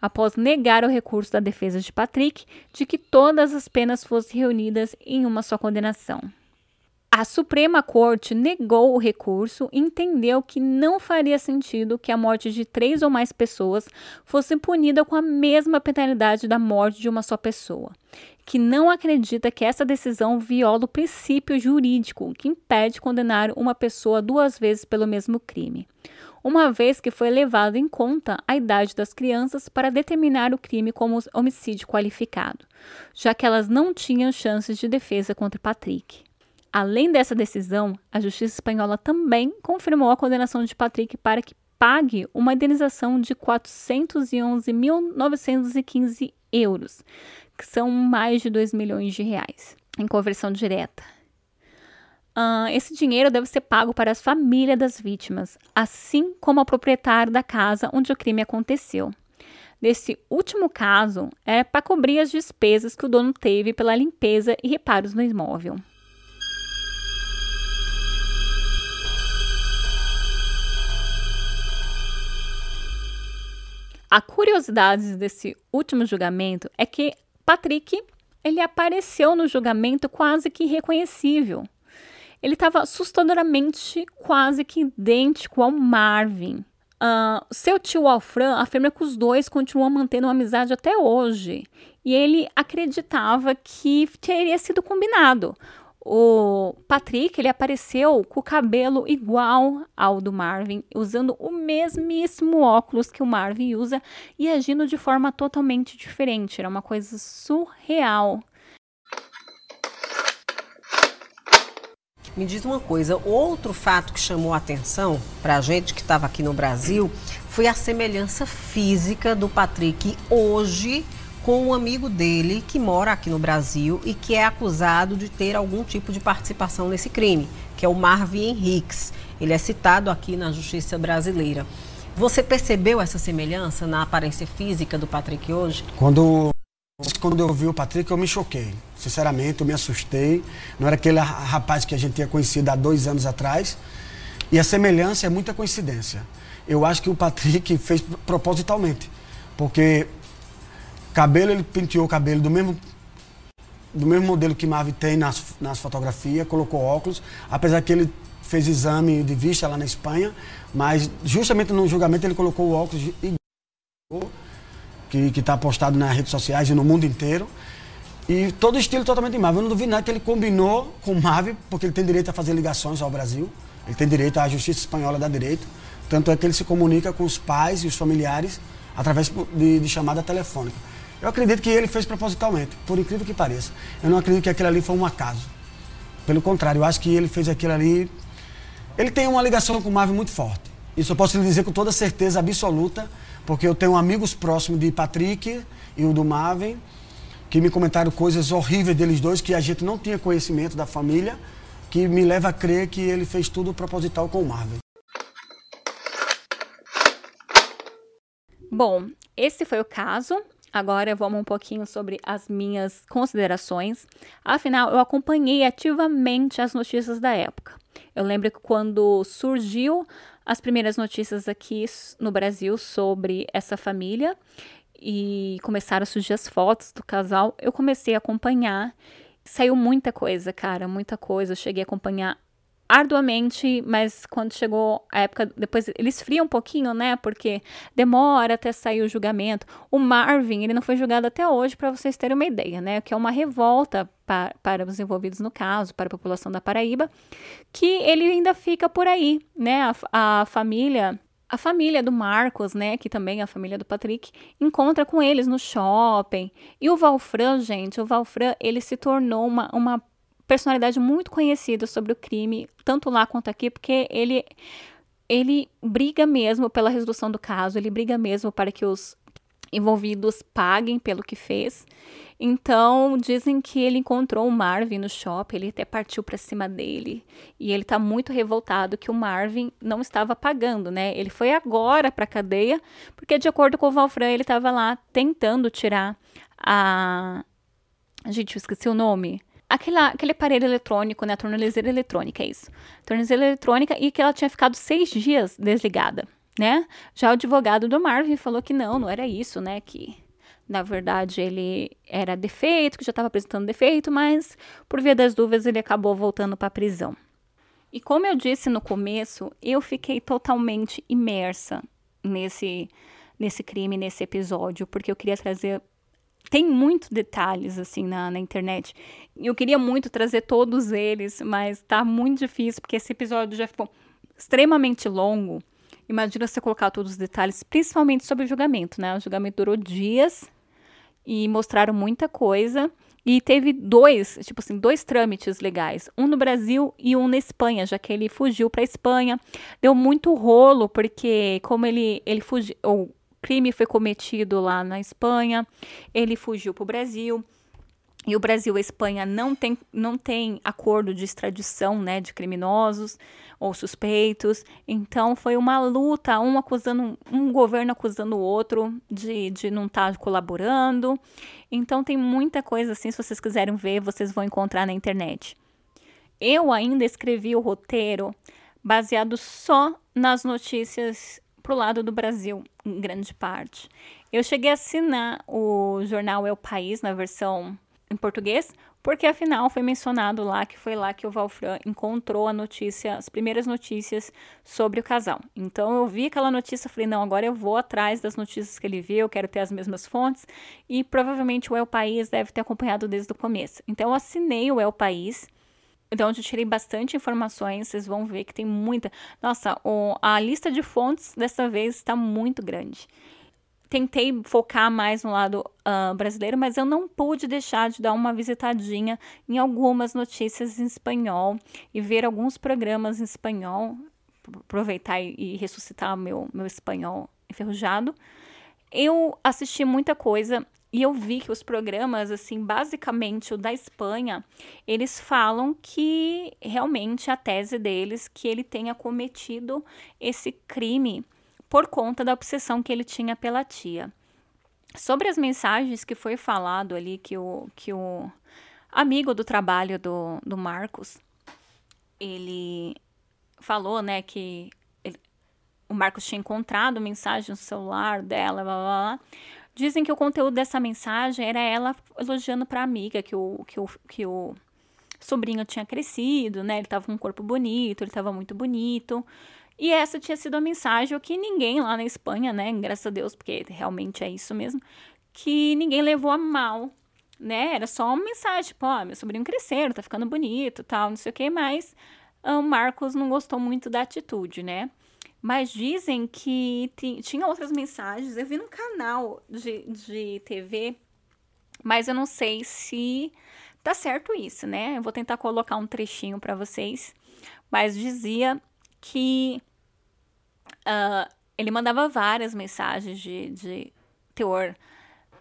após negar o recurso da defesa de Patrick de que todas as penas fossem reunidas em uma só condenação. A Suprema Corte negou o recurso e entendeu que não faria sentido que a morte de três ou mais pessoas fosse punida com a mesma penalidade da morte de uma só pessoa, que não acredita que essa decisão viola o princípio jurídico que impede condenar uma pessoa duas vezes pelo mesmo crime, uma vez que foi levado em conta a idade das crianças para determinar o crime como homicídio qualificado, já que elas não tinham chances de defesa contra Patrick. Além dessa decisão, a Justiça Espanhola também confirmou a condenação de Patrick para que pague uma indenização de 411.915 euros, que são mais de 2 milhões de reais, em conversão direta. Uh, esse dinheiro deve ser pago para as famílias das vítimas, assim como ao proprietário da casa onde o crime aconteceu. Nesse último caso, é para cobrir as despesas que o dono teve pela limpeza e reparos no imóvel. A curiosidade desse último julgamento é que Patrick ele apareceu no julgamento quase que irreconhecível. Ele estava assustadoramente quase que idêntico ao Marvin. Uh, seu tio Alfran afirma que os dois continuam mantendo uma amizade até hoje. E ele acreditava que teria sido combinado o Patrick ele apareceu com o cabelo igual ao do Marvin, usando o mesmíssimo óculos que o Marvin usa e agindo de forma totalmente diferente. Era uma coisa surreal. Me diz uma coisa, outro fato que chamou a atenção para a gente que estava aqui no Brasil foi a semelhança física do Patrick hoje com um amigo dele que mora aqui no Brasil e que é acusado de ter algum tipo de participação nesse crime, que é o Marvin Henriques. Ele é citado aqui na justiça brasileira. Você percebeu essa semelhança na aparência física do Patrick hoje? Quando, quando eu vi o Patrick, eu me choquei. Sinceramente, eu me assustei. Não era aquele rapaz que a gente tinha conhecido há dois anos atrás. E a semelhança é muita coincidência. Eu acho que o Patrick fez propositalmente. Porque Cabelo, ele penteou o cabelo do mesmo, do mesmo modelo que Marvin tem nas, nas fotografias, colocou óculos, apesar que ele fez exame de vista lá na Espanha, mas justamente no julgamento ele colocou o óculos que está postado nas redes sociais e no mundo inteiro. E todo o estilo totalmente Marvel. Eu não duvido nada que ele combinou com Marvel, porque ele tem direito a fazer ligações ao Brasil. Ele tem direito, a justiça espanhola dá direito. Tanto é que ele se comunica com os pais e os familiares através de, de chamada telefônica. Eu acredito que ele fez propositalmente, por incrível que pareça. Eu não acredito que aquilo ali foi um acaso. Pelo contrário, eu acho que ele fez aquilo ali. Ele tem uma ligação com o Marvin muito forte. Isso eu posso lhe dizer com toda certeza absoluta, porque eu tenho amigos próximos de Patrick e o do Marvin, que me comentaram coisas horríveis deles dois, que a gente não tinha conhecimento da família, que me leva a crer que ele fez tudo proposital com o Marvin. Bom, esse foi o caso. Agora vamos um pouquinho sobre as minhas considerações. Afinal, eu acompanhei ativamente as notícias da época. Eu lembro que quando surgiu as primeiras notícias aqui no Brasil sobre essa família e começaram a surgir as fotos do casal, eu comecei a acompanhar. Saiu muita coisa, cara, muita coisa. Eu cheguei a acompanhar arduamente, mas quando chegou a época, depois ele esfria um pouquinho, né? Porque demora até sair o julgamento. O Marvin, ele não foi julgado até hoje, para vocês terem uma ideia, né? Que é uma revolta para, para os envolvidos no caso, para a população da Paraíba, que ele ainda fica por aí, né? A, a família a família do Marcos, né, que também é a família do Patrick, encontra com eles no shopping. E o Valfran, gente, o Valfran, ele se tornou uma, uma personalidade muito conhecida sobre o crime, tanto lá quanto aqui, porque ele ele briga mesmo pela resolução do caso, ele briga mesmo para que os envolvidos paguem pelo que fez. Então, dizem que ele encontrou o Marvin no shopping, ele até partiu para cima dele, e ele tá muito revoltado que o Marvin não estava pagando, né? Ele foi agora para cadeia, porque de acordo com o Valfran, ele estava lá tentando tirar a Gente, eu esqueci o nome. Aquela, aquele aparelho eletrônico, né? A tornozeleira eletrônica, é isso. Tornozeleira eletrônica e que ela tinha ficado seis dias desligada, né? Já o advogado do Marvin falou que não, não era isso, né? Que na verdade ele era defeito, que já estava apresentando defeito, mas por via das dúvidas ele acabou voltando para a prisão. E como eu disse no começo, eu fiquei totalmente imersa nesse nesse crime, nesse episódio, porque eu queria trazer tem muitos detalhes assim na, na internet. Eu queria muito trazer todos eles, mas tá muito difícil porque esse episódio já ficou extremamente longo. Imagina você colocar todos os detalhes, principalmente sobre o julgamento, né? O julgamento durou dias e mostraram muita coisa. E teve dois, tipo assim, dois trâmites legais, um no Brasil e um na Espanha, já que ele fugiu para Espanha. Deu muito rolo porque como ele ele fugiu, o crime foi cometido lá na Espanha, ele fugiu para o Brasil. E o Brasil e a Espanha não tem, não tem acordo de extradição né, de criminosos ou suspeitos. Então foi uma luta, um acusando, um governo acusando o outro de, de não estar tá colaborando. Então tem muita coisa assim, se vocês quiserem ver, vocês vão encontrar na internet. Eu ainda escrevi o roteiro baseado só nas notícias pro lado do Brasil, em grande parte. Eu cheguei a assinar o jornal o País na versão em português, porque afinal foi mencionado lá que foi lá que o Valfran encontrou a notícia, as primeiras notícias sobre o casal. Então eu vi aquela notícia, falei, não, agora eu vou atrás das notícias que ele viu, quero ter as mesmas fontes, e provavelmente o El País deve ter acompanhado desde o começo. Então eu assinei o El País, então, eu tirei bastante informações, vocês vão ver que tem muita. Nossa, o, a lista de fontes dessa vez está muito grande tentei focar mais no lado uh, brasileiro, mas eu não pude deixar de dar uma visitadinha em algumas notícias em espanhol e ver alguns programas em espanhol, aproveitar e, e ressuscitar meu, meu espanhol enferrujado. Eu assisti muita coisa e eu vi que os programas, assim, basicamente o da Espanha, eles falam que realmente a tese deles que ele tenha cometido esse crime por conta da obsessão que ele tinha pela tia. Sobre as mensagens que foi falado ali, que o, que o amigo do trabalho do, do Marcos, ele falou, né, que ele, o Marcos tinha encontrado mensagem no celular dela, blá, blá, blá. Dizem que o conteúdo dessa mensagem era ela elogiando para a amiga que o, que, o, que o sobrinho tinha crescido, né? Ele tava com um corpo bonito, ele tava muito bonito. E essa tinha sido a mensagem que ninguém lá na Espanha, né, graças a Deus, porque realmente é isso mesmo, que ninguém levou a mal, né? Era só uma mensagem, tipo, ó, oh, meu sobrinho cresceu, tá ficando bonito, tal, não sei o que, mas o Marcos não gostou muito da atitude, né? Mas dizem que tinha outras mensagens. Eu vi no canal de, de TV, mas eu não sei se tá certo isso, né? Eu vou tentar colocar um trechinho para vocês. Mas dizia que uh, ele mandava várias mensagens de, de teor,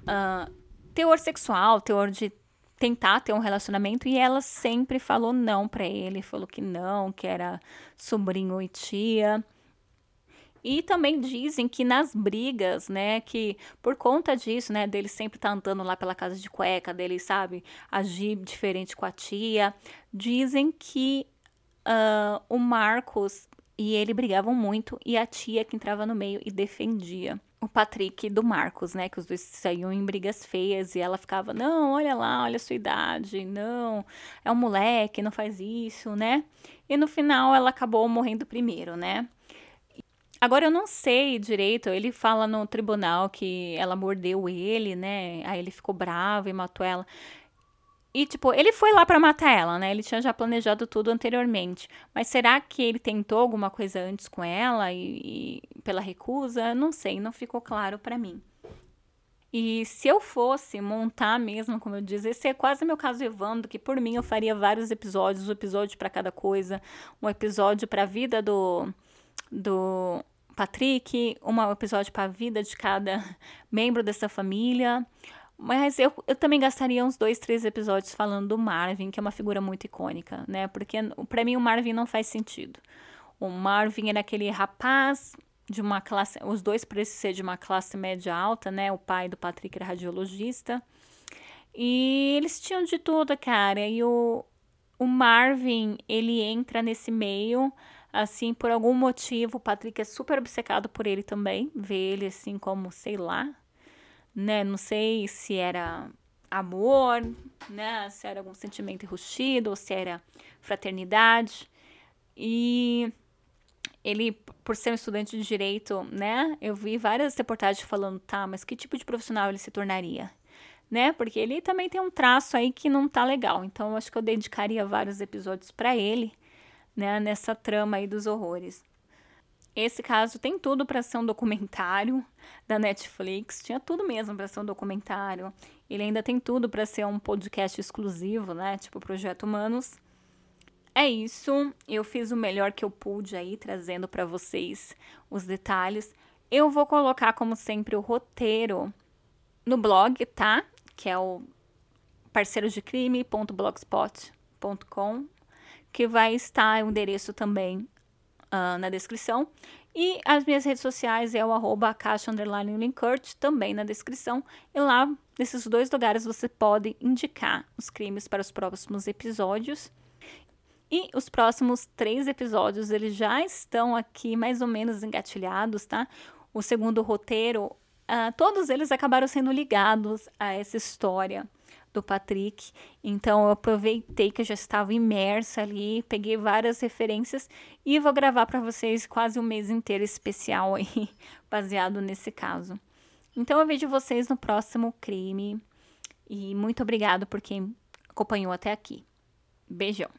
uh, teor sexual, teor de tentar ter um relacionamento e ela sempre falou não para ele, falou que não, que era sobrinho e tia. E também dizem que nas brigas, né, que por conta disso, né, dele sempre tá andando lá pela casa de cueca, dele, sabe, agir diferente com a tia, dizem que uh, o Marcos e ele brigavam muito e a tia que entrava no meio e defendia. o Patrick do Marcos, né? Que os dois saíam em brigas feias e ela ficava, não, olha lá, olha a sua idade, não, é um moleque, não faz isso, né? E no final ela acabou morrendo primeiro, né? Agora eu não sei direito, ele fala no tribunal que ela mordeu ele, né? Aí ele ficou bravo e matou ela. E, tipo, ele foi lá para matar ela, né? Ele tinha já planejado tudo anteriormente. Mas será que ele tentou alguma coisa antes com ela e, e pela recusa? Não sei, não ficou claro para mim. E se eu fosse montar mesmo, como eu disse, esse é quase meu caso Evandro, que por mim eu faria vários episódios, um episódio para cada coisa, um episódio para a vida do do Patrick, um episódio para a vida de cada membro dessa família, mas eu, eu também gastaria uns dois, três episódios falando do Marvin, que é uma figura muito icônica, né? Porque para mim o Marvin não faz sentido. O Marvin era aquele rapaz de uma classe, os dois parecem ser de uma classe média alta, né? O pai do Patrick era radiologista. E eles tinham de tudo, cara. E o, o Marvin, ele entra nesse meio, assim, por algum motivo. O Patrick é super obcecado por ele também. Vê ele assim como, sei lá, né? Não sei se era amor, né? Se era algum sentimento enrustido ou se era fraternidade. E ele, por ser um estudante de direito, né? Eu vi várias reportagens falando, tá, mas que tipo de profissional ele se tornaria? Né? Porque ele também tem um traço aí que não tá legal. Então, acho que eu dedicaria vários episódios para ele, né? Nessa trama aí dos horrores. Esse caso tem tudo para ser um documentário da Netflix, tinha tudo mesmo para ser um documentário. Ele ainda tem tudo para ser um podcast exclusivo, né? Tipo Projeto Humanos. É isso, eu fiz o melhor que eu pude aí trazendo para vocês os detalhes. Eu vou colocar como sempre o roteiro no blog, tá? Que é o parceirodecrime.blogspot.com, que vai estar o endereço também uh, na descrição. E as minhas redes sociais é o arroba caixa underline também na descrição. E lá, nesses dois lugares, você pode indicar os crimes para os próximos episódios. E os próximos três episódios, eles já estão aqui mais ou menos engatilhados, tá? O segundo roteiro, uh, todos eles acabaram sendo ligados a essa história do Patrick. Então eu aproveitei que eu já estava imersa ali, peguei várias referências e vou gravar para vocês quase um mês inteiro especial aí, baseado nesse caso. Então eu vejo vocês no próximo crime e muito obrigado por quem acompanhou até aqui. Beijão.